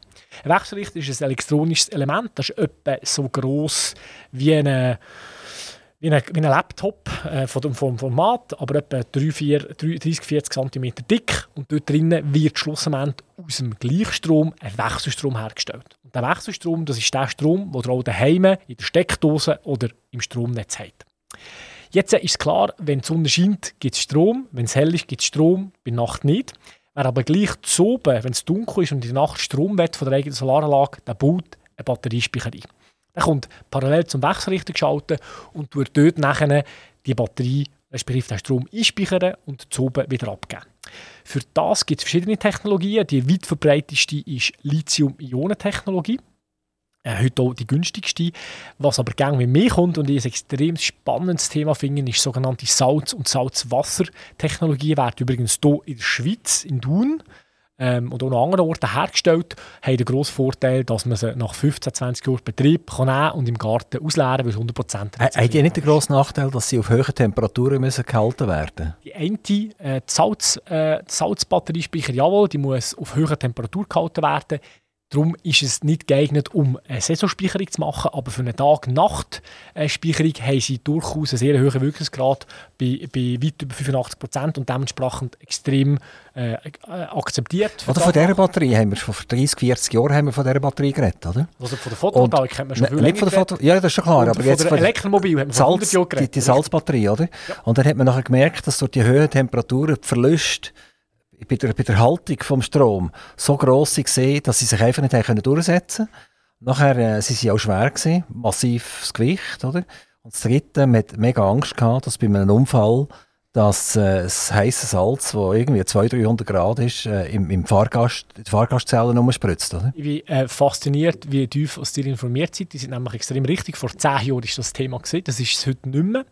Ein Wechselrichter ist ein elektronisches Element, das ist etwa so groß wie ein, wie ein Laptop äh, von dem Format, aber etwa 3, 4, 30, 40 cm dick. Und dort drinnen wird schlussendlich aus dem Gleichstrom ein Wechselstrom hergestellt. Der Wechselstrom, das ist der Strom, den ihr auch daheim in der Steckdose oder im Stromnetz habt. Jetzt ist klar, wenn die Sonne scheint, gibt es Strom. Wenn es hell ist, gibt es Strom, bei Nacht nicht. Wer aber gleich zu oben, wenn es dunkel ist und in der Nacht Strom wird von der eigenen Solaranlage, der baut eine Batteriespeicher ein. Er kommt parallel zum Wechselrichter geschaltet und tut dort nachher die Batterie respektive den Strom einspeichern und oben wieder abgeben. Für das gibt es verschiedene Technologien. Die weit verbreiteste ist Lithium-Ionen-Technologie. Äh, heute auch die günstigste. Was aber gerne mit mir kommt und ich ein extrem spannendes Thema finde, ist sogenannte Salz- und Salzwasser-Technologie. Wird übrigens hier in der Schweiz, in Thun, ähm, und auch an anderen Orten hergestellt, haben den grossen Vorteil, dass man sie nach 15, 20 Jahren Betrieb kann nehmen und im Garten ausleeren, weil es 100% Haben die nicht den grossen Nachteil, dass sie auf hohen Temperaturen müssen gehalten werden Die eine, äh, die, Salz, äh, die Salzbatteriespeicher, jawohl, die muss auf hoher Temperatur gehalten werden. Darum ist es nicht geeignet, um eine Saisonspeicherung zu machen, aber für eine Tag-Nacht-Speicherung haben sie durchaus einen sehr hohen Wirkungsgrad bei, bei weit über 85 Prozent und dementsprechend extrem äh, akzeptiert. Oder von dieser Batterie haben wir vor 30, 40 Jahren haben wir von dieser Batterie geredet, oder? Also von der Photovoltaik haben wir schon viel nicht von der Foto Ja, das ist schon klar. Und aber von jetzt der Elektromobil haben wir vor 100 Jahren geredet. Die, die Salzbatterie, oder? Ja. Und dann hat man nachher gemerkt, dass durch die höheren Temperaturen die Verluste bei der, bei der Haltung des Strom so gross waren, dass sie sich einfach nicht durchsetzen konnten. Nachher äh, sie sie auch schwer, gewesen, massives Gewicht. Oder? Und das Dritte, man hatte mega Angst, gehabt, dass bei einem Unfall dass äh, das heiße Salz, das irgendwie 200, 300 Grad ist, äh, im, im Fahrgast, in die Fahrgastzellen umspritzt. Oder? Ich bin äh, fasziniert, wie tief aus dir informiert seid. Die sind nämlich extrem richtig. Vor zehn Jahren war das Thema. Gewesen. Das ist es heute nicht mehr.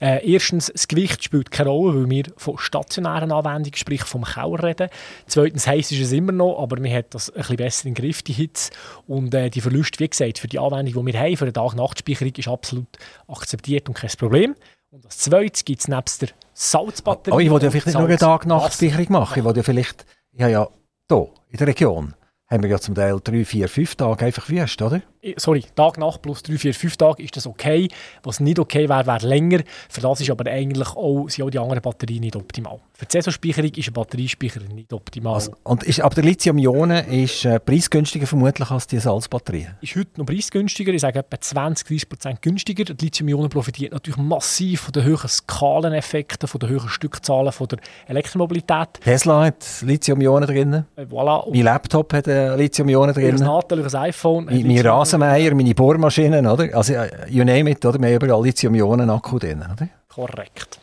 Äh, erstens, das Gewicht spielt keine Rolle, weil wir von stationären Anwendungen, sprich vom Kauer reden. Zweitens, heiß ist es immer noch, aber man hat das ein bisschen besser in den Griff, die Hitze. Und äh, die Verluste, wie gesagt, für die Anwendung, die wir haben, für eine Tag-Nacht-Speicherung, ist absolut akzeptiert und kein Problem. Und als zweites gibt es nebst der Salzbatterie. Oh, ich wollte ja vielleicht nicht nur eine Tag-Nacht-Speicherung machen. Ich wollte ja vielleicht, ich habe ja hier in der Region, haben wir ja zum Teil drei, vier, fünf Tage einfach Wüste, oder? Sorry, Tag, Nacht plus 3, 4, 5 Tage ist das okay. Was nicht okay wäre, wäre länger. Für das ist aber eigentlich auch, sind auch die anderen Batterien nicht optimal. Für die Saisonspeicherung ist ein Batteriespeicher nicht optimal. Also, und ist, aber der Lithium-Ionen ist äh, preisgünstiger vermutlich als die Salzbatterien? Ist heute noch preisgünstiger, ich sage etwa 20, 30 Prozent günstiger. Die Lithium-Ionen profitiert natürlich massiv von den höheren Skaleneffekten, von den höheren Stückzahlen von der Elektromobilität. Tesla hat Lithium-Ionen drin. Äh, voilà. Mein Laptop hat äh, Lithium-Ionen drin. Ein Natel, iPhone. Mein, mein Rasenmäher, meine Bohrmaschinen, oder? Also, you name it, oder? Wir haben überall Lithium-Ionen-Akku drin, oder? Korrekt.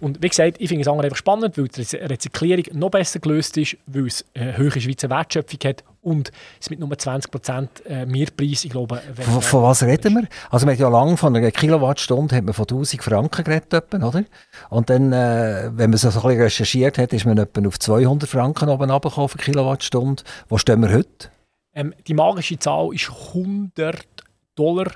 Und wie gesagt, ich finde es einfach spannend, weil die Rezyklierung noch besser gelöst ist, weil es eine höhere Schweizer Wertschöpfung hat und es mit nur 20% äh, Mehrpreis, ich glaube... Von, von was reden wir? Also man hat ja lange von einer Kilowattstunde hat man von 1000 Franken geredet, oder? Und dann, äh, wenn man so ein bisschen recherchiert hat, ist man etwa auf 200 Franken oben runtergekommen für Kilowattstunde. Wo stehen wir heute? Ähm, die magische Zahl ist 100 Dollar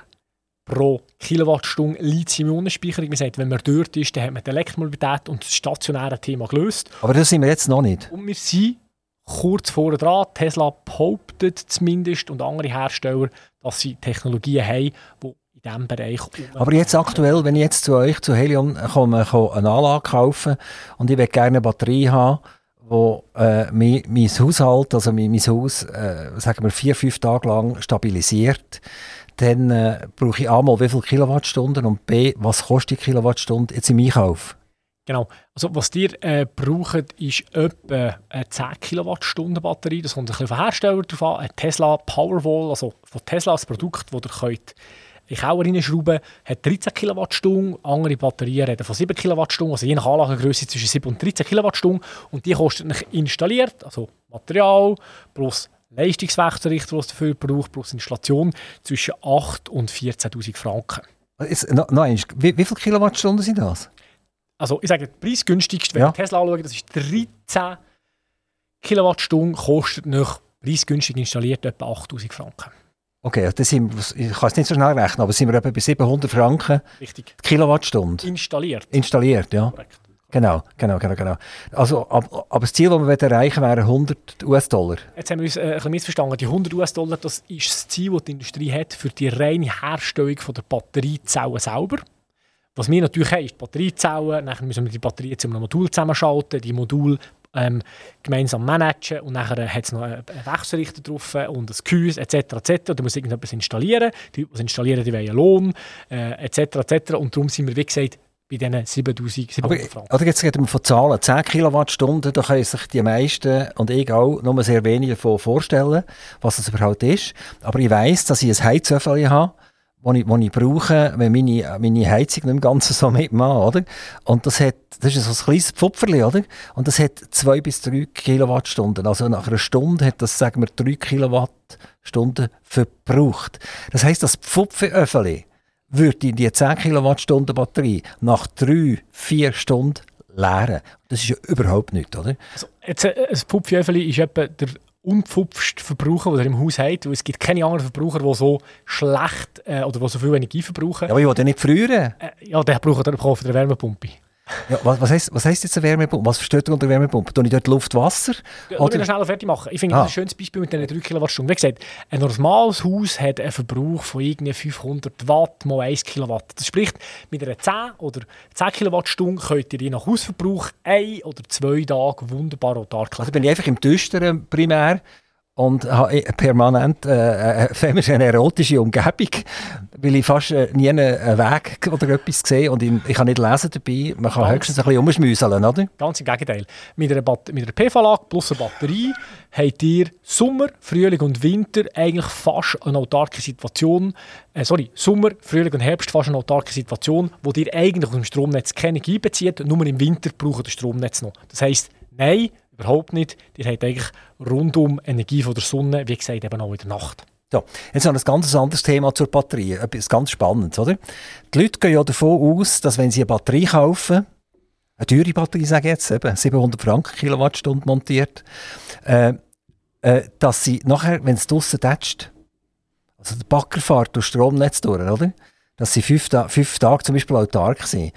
pro Kilowattstunde Lithium-Ionen-Speicherung. Man sagt, wenn man dort ist, dann hat man die Elektromobilität und das stationäre Thema gelöst. Aber das sind wir jetzt noch nicht. Und wir sind kurz vor dran. Tesla behauptet zumindest und andere Hersteller, dass sie Technologien haben, die in diesem Bereich. Aber jetzt aktuell, wenn ich jetzt zu euch, zu Helion komme, eine Anlage kaufen und ich will gerne eine Batterie haben, wo äh, mein, Haushalt, also mein, mein Haus, äh, sagen wir vier, fünf Tage lang stabilisiert, dann äh, brauche ich einmal wie viele Kilowattstunden und b, was kostet die Kilowattstunde jetzt im Einkauf? Genau. Also was ihr äh, braucht, ist etwa eine 10 Kilowattstunden Batterie. Das kommt ein bisschen vom Hersteller drauf an. Ein Tesla Powerwall, also von Tesla das Produkt, das ihr könnt in Keller reinschrauben, hat 13 Kilowattstunden. Andere Batterien reden von 7 Kilowattstunden, also je nach Anlagengröße zwischen 7 und 13 Kilowattstunden. Und die kosten installiert, also Material plus Leistungswechselrichter, was dafür braucht, plus Installation, zwischen 8 und 14'000 Franken. Ist, no, no, wie, wie viele Kilowattstunden sind das? Also ich sage, der preisgünstigste, wenn ja. Tesla anschauen, das ist 13 Kilowattstunden, kostet nach preisgünstig installiert etwa 8000 Franken. Okay, das sind, ich kann es nicht so schnell rechnen, aber sind wir etwa bei 700 Franken Richtig. Kilowattstunde? Installiert. Installiert, ja. Korrekt. Genau, genau, genau, genau. Also, aber, das Ziel, das wir erreichen wäre 100 US-Dollar. Jetzt haben wir uns äh, ein bisschen missverstanden. Die 100 US-Dollar, das ist das Ziel, das die Industrie hat für die reine Herstellung von der Batteriezellen selber. Was wir natürlich haben, ist die Batteriezellen. Dann müssen wir die Batterien zu einem Modul zusammenschalten, die Modul ähm, gemeinsam managen und nachher hat es noch einen Wechselrichter drauf und ein Gehäuse etc. etc. Da muss irgendetwas installieren. Die, die installieren, die wollen einen Lohn äh, etc. etc. Und darum sind wir, wie gesagt, bei diesen 7000 Franken. Oder jetzt reden wir von Zahlen. 10 Kilowattstunden, da können sich die meisten und ich auch nur sehr wenig davon vorstellen, was das überhaupt ist. Aber ich weiss, dass ich ein Heizöffel habe, das ich, brauche, wenn meine, meine Heizung nicht im Ganzen so mitmacht? Und das hat, das ist so ein kleines Pfupferli, oder? Und das hat 2 bis 3 Kilowattstunden. Also nach einer Stunde hat das, sagen wir, 3 Kilowattstunden verbraucht. Das heisst, das Pfupferöffeli würde die 10 Kilowattstunden Batterie nach 3, 4 Stunden leeren. Das ist ja überhaupt nichts, oder? Also, jetzt, äh, ein Pfupferöffeli ist etwa der unpfupfste Verbraucher, den er im Haus hat. es gibt keine anderen Verbraucher, die so schlecht äh, oder die so viel Energie verbrauchen. Ja, aber ich will ja nicht frieren. Äh, ja, der braucht er eine Wärmepumpe. Ja, was, was, heisst, was heisst jetzt eine Wärmepumpe? Was versteht ihr unter Wärmepumpe? Tue ich dort Luft, Wasser? Ja, oder? schnell fertig machen. Ich finde ah. das ein schönes Beispiel mit diesen 3 Kilowattstunden. Wie gesagt, ein normales Haus hat einen Verbrauch von irgendwie 500 Watt mal 1 Kilowatt. Das spricht, mit einer 10 oder 10 Kilowattstunde könnt ihr je nach Hausverbrauch ein oder zwei Tage wunderbar autark lassen. Also bin ich einfach im Düsteren primär und habe permanent äh, äh *laughs* eine erotische Umgebung, weil ich fast äh, nie einen Weg *laughs* oder etwas sehe und ich, ich kann nicht lesen dabei. Man kann Ganz höchstens ein bisschen umschmüseln, oder? Ganz im Gegenteil. Mit einer, einer PV-Lage plus einer Batterie habt ihr Sommer, Frühling und Winter eigentlich fast eine autarke Situation. Äh, sorry, Sommer, Frühling und Herbst fast eine autarke Situation, wo ihr eigentlich aus dem Stromnetz keine Energie bezieht, nur im Winter braucht das Stromnetz noch. Das heisst, nein, Überhaupt nicht. Ihr habt eigentlich rundum Energie von der Sonne, wie gesagt, eben auch in der Nacht. Ja, jetzt noch ein ganz anderes Thema zur Batterie. Etwas ganz Spannendes, oder? Die Leute gehen ja davon aus, dass wenn sie eine Batterie kaufen, eine teure Batterie, sage ich jetzt, eben 700 Franken Kilowattstunde montiert, äh, äh, dass sie nachher, wenn es draussen tätscht, also der Backer fährt durch Stromnetz durch, oder? Dass sie fünf, fünf Tage zum Beispiel autark sind.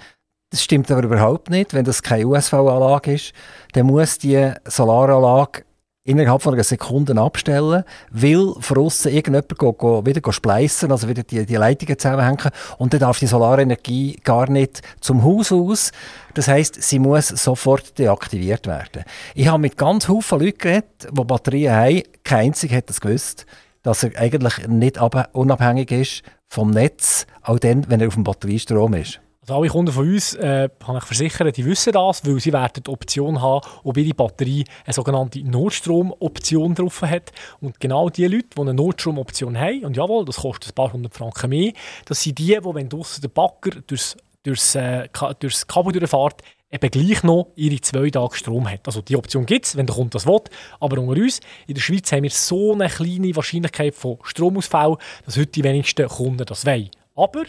Das stimmt aber überhaupt nicht. Wenn das keine USV-Anlage ist, dann muss die Solaranlage innerhalb von einer Sekunde abstellen, weil von außen irgendjemand go, go, wieder spleissen, also wieder die, die Leitungen zusammenhängen und dann darf die Solarenergie gar nicht zum Haus aus. Das heißt, sie muss sofort deaktiviert werden. Ich habe mit ganz vielen Leuten geredet, die Batterien haben. Kein einziger hat das gewusst, dass er eigentlich nicht unabhängig ist vom Netz, auch dann, wenn er auf dem Batteriestrom ist. Also alle Kunden von uns, äh, kann ich versichern, die wissen das, weil sie werden die Option haben, ob ihre Batterie eine sogenannte Notstromoption drauf hat. Und genau die Leute, die eine Notstromoption haben, und jawohl, das kostet ein paar hundert Franken mehr, das sind die, die, wenn draussen der Bagger durchs, durchs, äh, durchs Kabel durchfährt, eben gleich noch ihre zwei Tage Strom hat. Also die Option gibt es, wenn der Kunde das will. Aber unter uns, in der Schweiz haben wir so eine kleine Wahrscheinlichkeit von Stromausfall, dass heute die wenigsten Kunden das wollen. Aber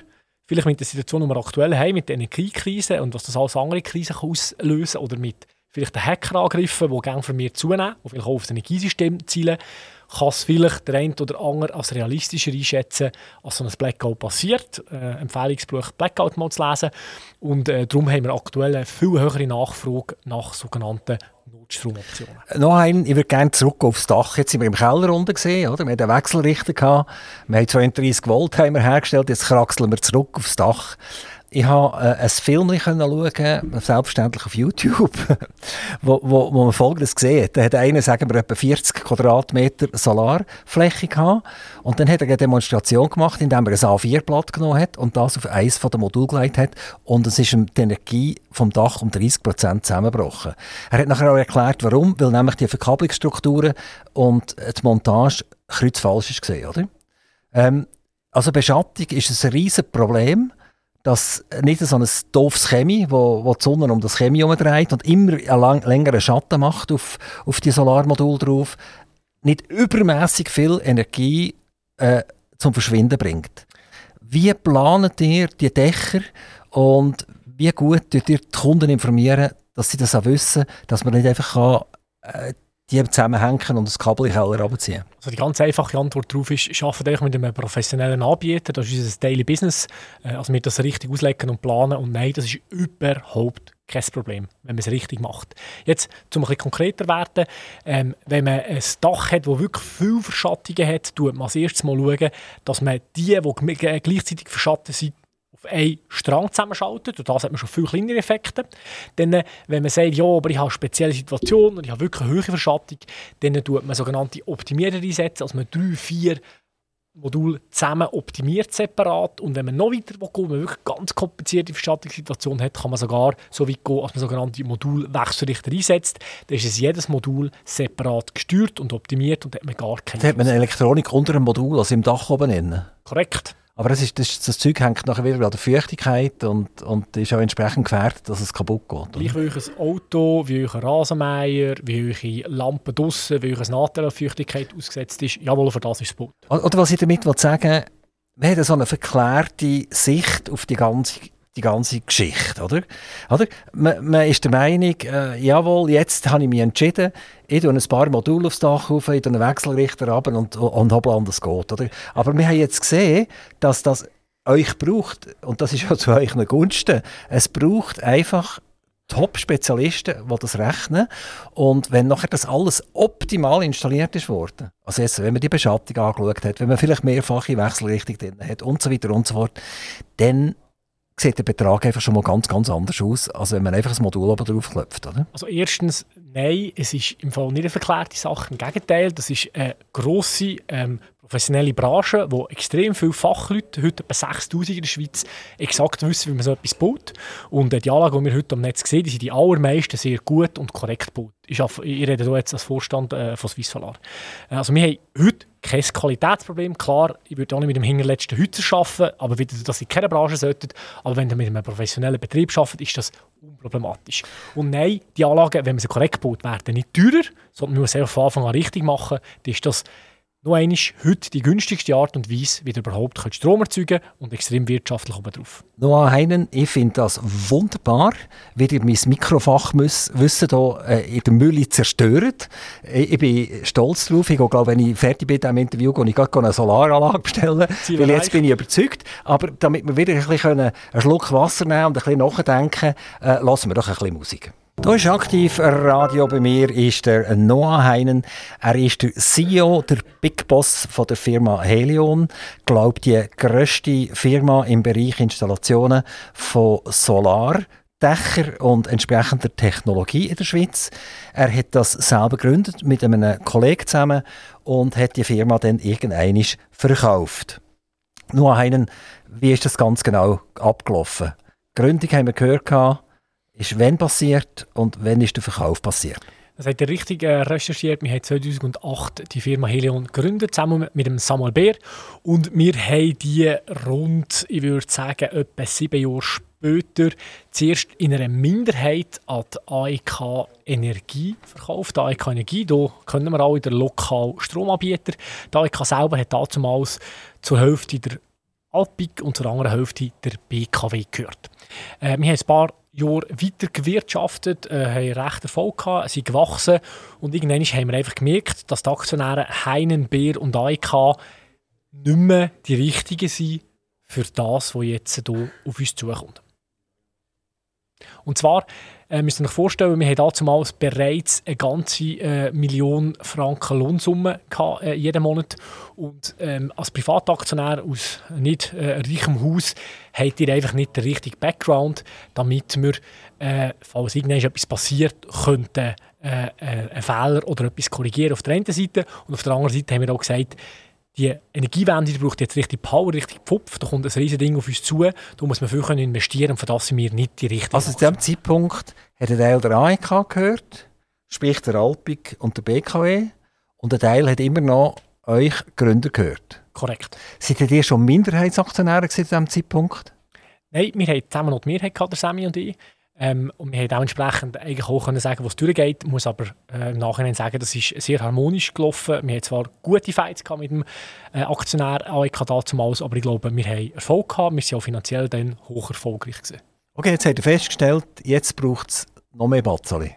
vielleicht mit der Situation, die wir aktuell haben, mit der Energiekrise und was das alles andere Krisen auslösen kann, oder mit vielleicht den Hackerangriffen, die gerne mehr zunehmen, die vielleicht auch auf das Energiesystem zielen, kann es vielleicht der eine oder andere als realistischer einschätzen, als so ein Blackout passiert. Äh, Empfehlungsbuch Blackout mal zu lesen. Und äh, darum haben wir aktuell eine viel höhere Nachfrage nach sogenannten Notstromoptionen. Noch ein, ich würde gerne zurück aufs Dach. Jetzt sind wir im Keller unten gesehen, oder? Wir hatten einen Wechselrichter gehabt. Wir haben 32 Volt hergestellt. Jetzt kraxeln wir zurück aufs Dach. Ich habe äh, ein Film schauen, selbstverständlich auf YouTube, *laughs* wo, wo, wo man Folgendes gesehen hat. Da hat einer, sagen wir, etwa 40 Quadratmeter Solarfläche gehabt. Und dann hat er eine Demonstration gemacht, indem er ein A4-Blatt genommen hat und das auf eins von den Modulen gelegt hat. Und es ist die Energie vom Dach um 30 Prozent zusammengebrochen. Er hat nachher auch erklärt, warum. Weil nämlich die Verkabelungsstrukturen und die Montage kreuzfalsch war, oder? Ähm, also Beschattung ist ein riesiges Problem dass nicht so ein doofes Chemie, wo, wo die Sonne um das Chemie herumdreht und immer einen lang, längeren Schatten macht auf, auf die Solarmodul drauf, nicht übermäßig viel Energie äh, zum Verschwinden bringt. Wie planet ihr die Dächer und wie gut tut ihr die Kunden informieren, dass sie das auch wissen, dass man nicht einfach kann, äh, die zusammenhängen und das Kabel in den Keller runterziehen? Also die ganz einfache Antwort darauf ist, ich arbeite mit einem professionellen Anbieter, das ist unser Daily Business, äh, also wir das richtig auslegen und planen und nein, das ist überhaupt kein Problem, wenn man es richtig macht. Jetzt, um ein bisschen konkreter werden, ähm, wenn man ein Dach hat, das wirklich viele Verschattungen hat, tut man als erstes mal schauen, dass man die, die gleichzeitig verschattet sind, auf einen Strang zusammenschaltet. Und das hat man schon viel kleinere Effekte. Dann, äh, wenn man sagt, ja, aber ich habe eine spezielle Situation und ich habe wirklich eine hohe Verschattung, dann tut man sogenannte Optimierer einsetzen, also man drei, vier Module zusammen optimiert separat und wenn man noch weiter will, wenn man wirklich ganz komplizierte Verschattungssituation hat, kann man sogar so weit gehen, dass man sogenannte Modulwechselrichter einsetzt. Dann ist es jedes Modul separat gesteuert und optimiert und hat man gar keine... Dann hat man eine Elektronik unter dem Modul, also im Dach oben drin? Korrekt. Aber das, ist, das, das Zeug hängt nachher wieder an der Feuchtigkeit und, und ist auch entsprechend gefährdet, dass es kaputt geht. Gleich wie euch ein Auto, wie euch ein Rasenmäher, wie eure Lampen draussen, wie euch ein Nachteil an Feuchtigkeit ausgesetzt ist. Jawohl, für das ist es gut. Oder was ich damit sagen will, wir haben so eine verklärte Sicht auf die ganze die ganze Geschichte, oder? oder? Man, man ist der Meinung, äh, jawohl, jetzt habe ich mich entschieden, ich tue ein paar Module aufs Dach auf, ich tue einen Wechselrichter ab und, und hoppla, und das geht, oder? Aber wir haben jetzt gesehen, dass das euch braucht, und das ist ja *laughs* zu euren Gunsten, es braucht einfach Top-Spezialisten, die das rechnen. Und wenn nachher das alles optimal installiert ist worden, also jetzt, wenn man die Beschattung angeschaut hat, wenn man vielleicht mehrfache Wechselrichtung drin hat und so weiter und so fort, dann sieht der Betrag einfach schon mal ganz, ganz anders aus, als wenn man einfach ein Modul oben drauf klopft. Oder? Also erstens, nein, es ist im Fall nicht eine verklärte Sache. Im Gegenteil, das ist eine grosse ähm, professionelle Branche, wo extrem viele Fachleute, heute etwa 6000 in der Schweiz, exakt wissen, wie man so etwas baut. Und äh, die Anlagen, die wir heute am Netz sehen, die sind die allermeisten sehr gut und korrekt gebaut. Ich, ich rede hier jetzt als Vorstand äh, von Swiss Solar. Also wir haben heute kein Qualitätsproblem. Klar, ich würde auch nicht mit dem hinterletzten Hützer arbeiten, aber wieder, dass ich keine Branche sollte. Aber wenn ihr mit einem professionellen Betrieb arbeitet, ist das unproblematisch. Und nein, die Anlagen, wenn man sie korrekt baut, werden nicht teurer, sondern man muss sie von Anfang an richtig machen. Dann ist das noch einmal heute die günstigste Art und Weise, wie ihr überhaupt Strom erzeugen und extrem wirtschaftlich obendrauf. Noah Heinen, ich finde das wunderbar, wie ihr mein Mikrofachwissen hier äh, in der Mühle zerstört. Ich, ich, bin stolz darauf. Ich glaube, wenn ich fertig bin mit diesem Interview, gehe ich gleich eine Solaranlage *laughs* bestellen, Ziel weil jetzt bin ich überzeugt. Aber damit wir wieder ein bisschen einen Schluck Wasser nehmen und ein bisschen nachdenken, äh, lassen wir doch ein bisschen Musik. Da ist aktiv Radio bei mir ist der Noah Heinen. Er ist der CEO, der Big Boss von der Firma Helion. Glaubt die grösste Firma im Bereich Installationen von Solar. Dächer und entsprechender Technologie in der Schweiz. Er hat das selber gegründet mit einem Kollegen zusammen und hat die Firma dann irgendwann verkauft. Noah Heinen, wie ist das ganz genau abgelaufen? Die Gründung haben wir gehört, ist wann passiert und wann ist der Verkauf passiert? Das hat ihr richtig äh, recherchiert. Wir haben 2008 die Firma Helion gegründet, zusammen mit dem Samuel Bär. Und wir haben die rund, ich würde sagen, etwa sieben Jahre später zuerst in einer Minderheit an die AEK Energie verkauft. Die AEK Energie, da können wir alle den lokalen Stromanbieter. Die AEK selber hat damals zur Hälfte der Alpik und zur anderen Hälfte der BKW gehört. Äh, wir haben ein paar Jahre weiter gewirtschaftet, äh, haben recht Erfolg gehabt, sind gewachsen und irgendwann haben wir einfach gemerkt, dass die Aktionäre Heinen, Bär und AIK nicht mehr die richtigen sind für das, was jetzt hier auf uns zukommt. Und zwar äh, müsst ihr euch vorstellen, wir haben damals bereits eine ganze äh, Million Franken Lohnsumme gehabt, äh, jeden Monat. Und ähm, als Privataktionär aus nicht äh, reichem Haus habt ihr einfach nicht den richtigen Background, damit wir, äh, falls irgendwann etwas passiert, könnten äh, äh, einen Fehler oder etwas korrigieren auf der einen Seite. Und auf der anderen Seite haben wir auch gesagt, die Energiewende die braucht jetzt richtig Power, richtig Pfupf, da kommt ein riesiges Ding auf uns zu, da muss man viel investieren und für das sind wir nicht die richtigen. Also zu diesem Zeitpunkt hat ein Teil der AEK gehört, sprich der Alpik und der BKW und ein Teil hat immer noch euch Gründer gehört. Korrekt. Seid ihr schon Minderheitsaktionäre zu diesem Zeitpunkt? Nein, wir haben zusammen noch die Mehrheit gehabt, der Sammy und ich. Ähm, und wir haben auch entsprechend eigentlich auch können sagen, was durchgeht, muss aber äh, im Nachhinein sagen, das ist sehr harmonisch gelaufen. Wir hatten zwar gute Fights gehabt mit dem äh, Aktionär AEK damals, aber ich glaube, wir haben Erfolg gehabt, wir sind auch finanziell dann hoch erfolgreich gewesen. Okay, jetzt habt ihr festgestellt, jetzt braucht es noch mehr Batzeli.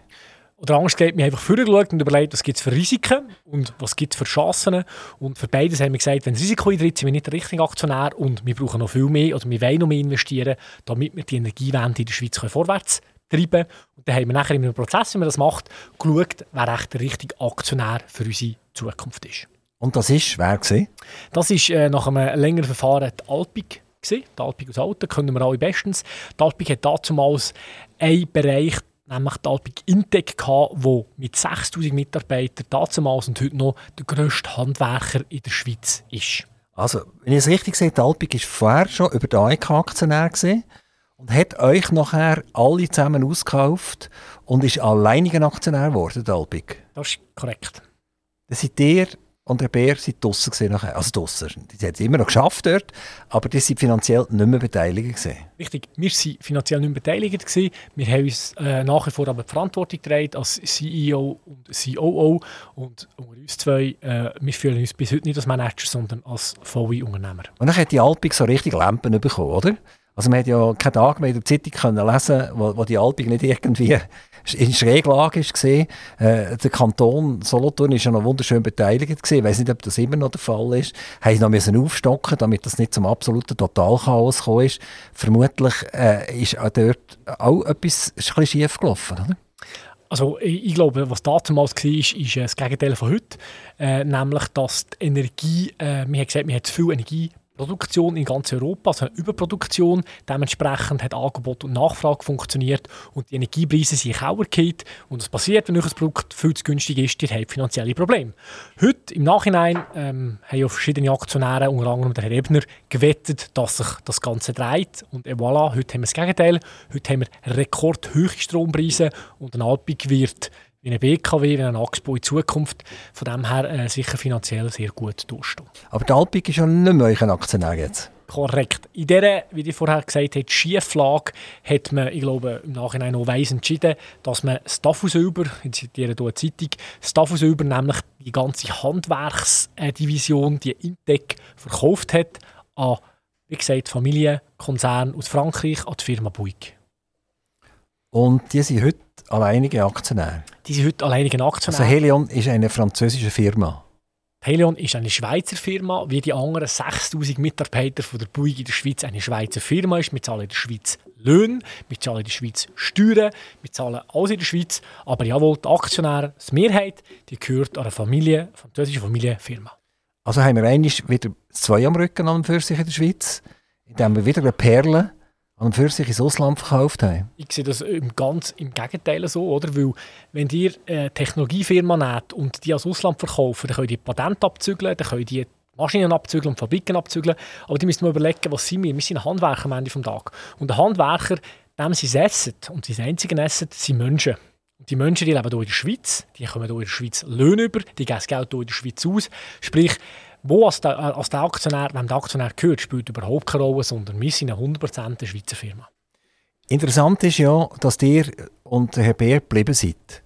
Oder anders gesagt, wir haben einfach vorgeschaut und überlegt, was gibt es für Risiken und was gibt es für Chancen. Und für beides haben wir gesagt, wenn das Risiko eintritt, sind wir nicht der richtige Aktionär und wir brauchen noch viel mehr oder wir wollen noch mehr investieren, damit wir die Energiewende in der Schweiz vorwärts treiben können. Und dann haben wir nachher in einem Prozess, wie man das macht, geschaut, wer echt der richtige Aktionär für unsere Zukunft ist. Und das ist wer gewesen? Das ist äh, nach einem längeren Verfahren die Alpig. Die Alpig aus Alten kennen wir alle bestens. Die Alpig hat damals einen Bereich nämlich die Alpig Intec wo mit 6000 Mitarbeitern damals und heute noch der grösste Handwerker in der Schweiz ist. Also, wenn ich es richtig sehe, die Alpig war vorher schon über den AEK-Aktionär und hat euch nachher alle zusammen ausgekauft und ist alleiniger Aktionär geworden, die Alpig. Das ist korrekt. Dann seid ihr und der Bär sind draussen gesehen nachher. Also draussen. Die haben es immer noch geschafft dort, aber die sind finanziell nicht mehr beteiligt gewesen. Richtig, wir waren finanziell nicht mehr beteiligt gewesen. Wir haben uns äh, nach wie vor aber die Verantwortung getragen als CEO und COO und unter uns zwei, äh, wir fühlen uns bis heute nicht als Manager, sondern als VW-Unternehmer. Und dann hat die Alpig so richtig Lampen bekommen, oder? Also man hat ja keinen Tag mehr in der Zeitung können lesen, wo, wo die Alpig nicht irgendwie in Schräglage war. Äh, der Kanton Solothurn war ja noch wunderschön beteiligt. Gewesen. Ich weiß nicht, ob das immer noch der Fall ist. Haben noch müssen aufstocken, damit das nicht zum absoluten Totalchaos gekommen ist. Vermutlich äh, ist dort auch etwas ist ein schief gelaufen, oder? Also ich, glaube, was damals war, ist, ist das Gegenteil von heute. Äh, nämlich, dass die Energie, äh, wir haben gesagt, wir haben zu viel Energie Produktion in ganz Europa, also eine Überproduktion. Dementsprechend hat Angebot und Nachfrage funktioniert und die Energiepreise sind in Und was passiert, wenn euch ein Produkt viel zu günstig ist? Ihr habt finanzielle Probleme. Heute, im Nachhinein, ähm, haben ja verschiedene Aktionäre, unter anderem der Herr Ebner, gewettet, dass sich das Ganze dreht. Und voilà, heute haben wir das Gegenteil. Heute haben wir rekordhohe Strompreise und ein Alpig wird wie eine BKW, wie ein Axpo in Zukunft. Von dem her äh, sicher finanziell sehr gut durchstehen. Aber die Alpik ist ja nicht mehr euer Aktionär jetzt. Korrekt. In dieser, wie ich vorher gesagt habe, Schieflage hat man, ich glaube, im Nachhinein noch weiss entschieden, dass man Staffelsülber, ich zitiere hier eine Zeitung, Staffelsülber, nämlich die ganze Handwerksdivision, die Intec, verkauft hat an, wie gesagt, Familienkonzern aus Frankreich, an die Firma Bouygues. Und die sind heute alleinige Aktionär? Die sind heute alleinige Aktionär. Also Helion ist eine französische Firma? Helion ist eine Schweizer Firma, wie die anderen 6000 Mitarbeiter von der Bouygues in der Schweiz eine Schweizer Firma ist. Wir zahlen in der Schweiz Löhne, wir zahlen in der Schweiz Steuern, wir zahlen alles in der Schweiz. Aber jawohl, die Aktionäre, die Mehrheit, die gehört einer Familie, französische Familienfirma. Also haben wir eigentlich wieder zwei am Rücken an für sich in der Schweiz, indem wir wieder eine Perle und für sich ins Ausland verkauft haben? Ich sehe das im ganz im Gegenteil so, oder? Weil wenn ihr eine Technologiefirma nehmt und die als Ausland verkaufen, dann könnt ihr Patente abzügeln, dann könnt ihr Maschinen abzügeln und Fabriken abzügeln. Aber die müssen wir überlegen, was sind wir? Wir sind Handwerker am Ende des Tages. Und der Handwerker, dem sie essen, und sein einzigen Essen, sind Menschen. Und die Menschen, die leben hier in der Schweiz, die kommen hier in der Schweiz Löhne über, die geben das Geld hier in der Schweiz aus. Sprich, wo als der, als der Aktionär, wem der Aktionär gehört, spielt überhaupt keine Rolle, sondern wir sind eine 100% Schweizer Firma. Interessant ist ja, dass ihr und Herr Bär geblieben seid.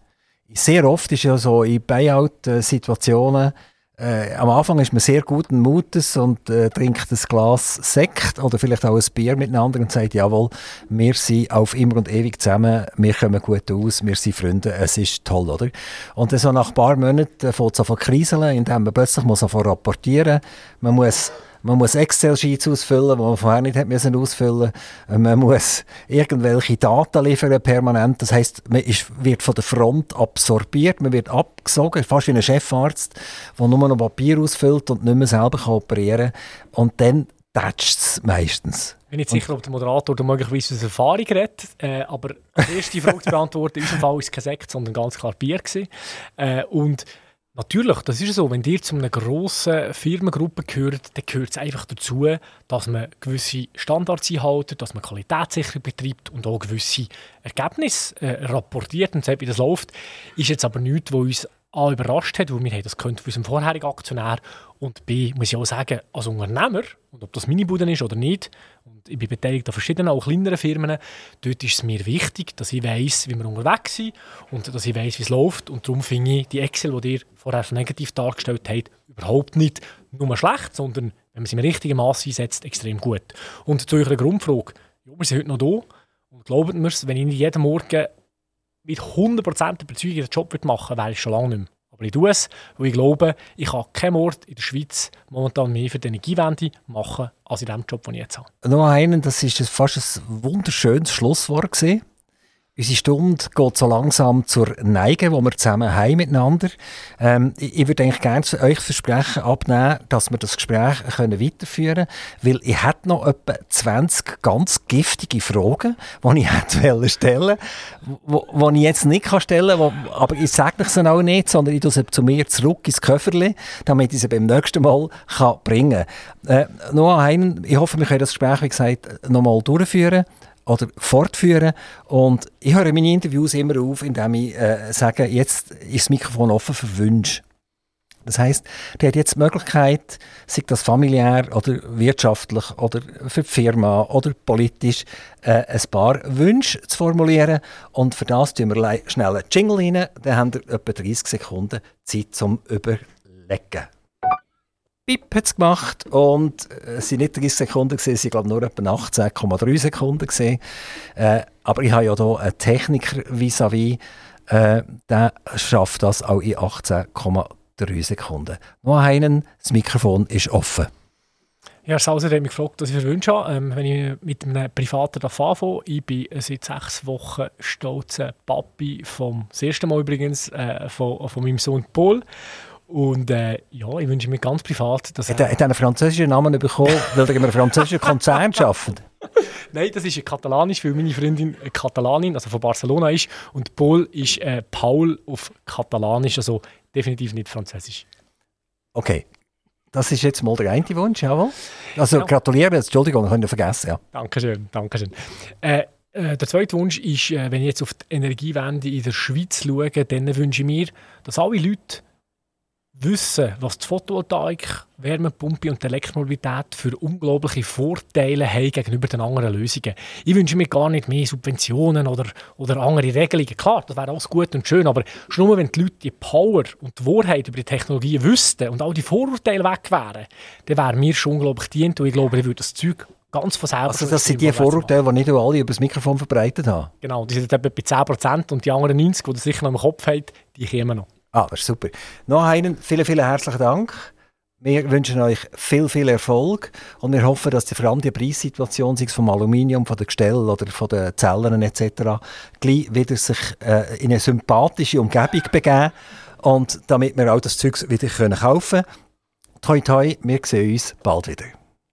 Sehr oft ist ja so in Buyout-Situationen äh, am Anfang ist man sehr guten Mutes und äh, trinkt ein Glas Sekt oder vielleicht auch ein Bier miteinander und sagt, jawohl, wir sind auf immer und ewig zusammen, wir kommen gut aus, wir sind Freunde, es ist toll, oder? Und dann so nach ein paar Monaten fängt es an zu kriseln, indem man plötzlich muss rapportieren muss, man muss man muss Excel-Sheets ausfüllen, die man vorher nicht hat müssen ausfüllen äh, Man muss irgendwelche Daten liefern permanent. Das heißt, man ist, wird von der Front absorbiert, man wird abgesogen, fast wie ein Chefarzt, der nur noch Papier ausfüllt und nicht mehr selber kann operieren kann. Und dann tätscht es meistens. Ich bin nicht sicher, ob der Moderator da möglicherweise aus Erfahrung redet, äh, aber die erste Frage zu beantworten, in unserem Fall war es kein Sekt, sondern ganz klar Bier. Äh, und Natürlich, das ist so. Wenn ihr zu einer grossen Firmengruppe gehört, dann gehört es einfach dazu, dass man gewisse Standards einhält, dass man qualitätssicher betreibt und auch gewisse Ergebnisse äh, rapportiert und sagt, wie das läuft. Ist jetzt aber nichts, was uns überrascht hat, weil wir haben das von unserem vorherigen Aktionär und B muss ich auch sagen, als Unternehmer, und ob das meine Bude ist oder nicht, ich bin beteiligt an verschiedenen, auch kleineren Firmen. Dort ist es mir wichtig, dass ich weiß, wie wir unterwegs sind und dass ich weiß, wie es läuft. Und darum finde ich die Excel, die ihr vorher so negativ dargestellt habt, überhaupt nicht nur schlecht, sondern wenn man sie im richtigen Maß einsetzt, extrem gut. Und zu eurer Grundfrage, ja, wir sind heute noch da und glaubt mir, wenn ich jeden Morgen mit 100% Überzeugung den Job machen würde, wäre ich schon lange nicht mehr. Aber ich tue es, weil ich glaube, ich kann keinen Ort in der Schweiz momentan mehr für die Energiewende machen, als in dem Job, den ich jetzt habe. Noch einen, das ist fast ein wunderschönes Schlusswort gewesen. Unsere Stunde geht so langsam zur Neige, wo wir zusammen haben miteinander. Ähm, ich, würde eigentlich gerne euch versprechen, abnehmen, dass wir das Gespräch können weiterführen können, weil ich hätte noch etwa 20 ganz giftige Fragen, die ich *laughs* hätte stellen wollte, die ich jetzt nicht stellen kann, aber ich sage nicht sie auch nicht, sondern ich tue sie zu mir zurück ins Köfferli, damit ich sie beim nächsten Mal kann bringen kann. Äh, noch einen, ich hoffe, wir können das Gespräch, wie gesagt, noch mal durchführen oder fortführen. Und ich höre meine Interviews immer auf, indem ich äh, sage, jetzt ist das Mikrofon offen für Wünsche. Das heißt, der hat jetzt die Möglichkeit, sei das familiär oder wirtschaftlich oder für die Firma oder politisch, äh, ein paar Wünsche zu formulieren. Und für das tun wir schnell einen Jingle rein. Dann haben wir etwa 30 Sekunden Zeit zum Überlegen. Pip hat es gemacht und äh, es waren nicht 30 Sekunden, es waren nur etwa 18,3 Sekunden. Äh, Aber ich habe ja hier einen Techniker vis-à-vis, äh, der schafft das auch in 18,3 Sekunden. Noch einen, das Mikrofon ist offen. Ja, Sauser hat mich gefragt, was ich für Wünsche habe. Ähm, wenn ich mit einem Privaten anfange, ich bin seit sechs Wochen stolzer Papi vom das erste Mal übrigens äh, von, von meinem Sohn Paul. Und äh, ja, ich wünsche mir ganz privat, dass er... Hat er einen französischen Namen bekommen, weil er in einem französischen Konzern *laughs* arbeitet? Nein, das ist katalanisch, weil meine Freundin Katalanin, also von Barcelona ist. Und Paul ist äh, Paul auf Katalanisch, also definitiv nicht französisch. Okay, das ist jetzt mal der eine Wunsch, jawohl. Also ja. gratulieren, Entschuldigung, ich vergessen. Ja. Dankeschön, Dankeschön. Äh, äh, der zweite Wunsch ist, äh, wenn ich jetzt auf die Energiewende in der Schweiz schaue, dann wünsche ich mir, dass alle Leute wissen, was die Photovoltaik, Wärmepumpe und Elektromobilität für unglaubliche Vorteile haben gegenüber den anderen Lösungen. Ich wünsche mir gar nicht mehr Subventionen oder, oder andere Regelungen. Klar, das wäre alles gut und schön, aber schon nur, wenn die Leute die Power und die Wahrheit über die Technologien wüssten und all die Vorurteile weg wären, dann wäre mir schon unglaublich dient und ich glaube, ich würde das Zeug ganz von selber... Also das sind die Vorurteile, die nicht alle über das Mikrofon verbreitet haben? Genau, die sind etwa bei 10% und die anderen 90, die das sicher noch im Kopf haben, die kommen noch. Ah, das ist super. Noch einen, vielen, vielen herzlichen Dank. Wir wünschen euch viel, viel Erfolg und wir hoffen, dass die, vor allem die Preissituation, sei es vom Aluminium, von den Gestellen oder von den Zellen etc., gleich wieder sich äh, in eine sympathische Umgebung begeben und damit wir auch das Zeug wieder kaufen können. Toi, toi, wir sehen uns bald wieder.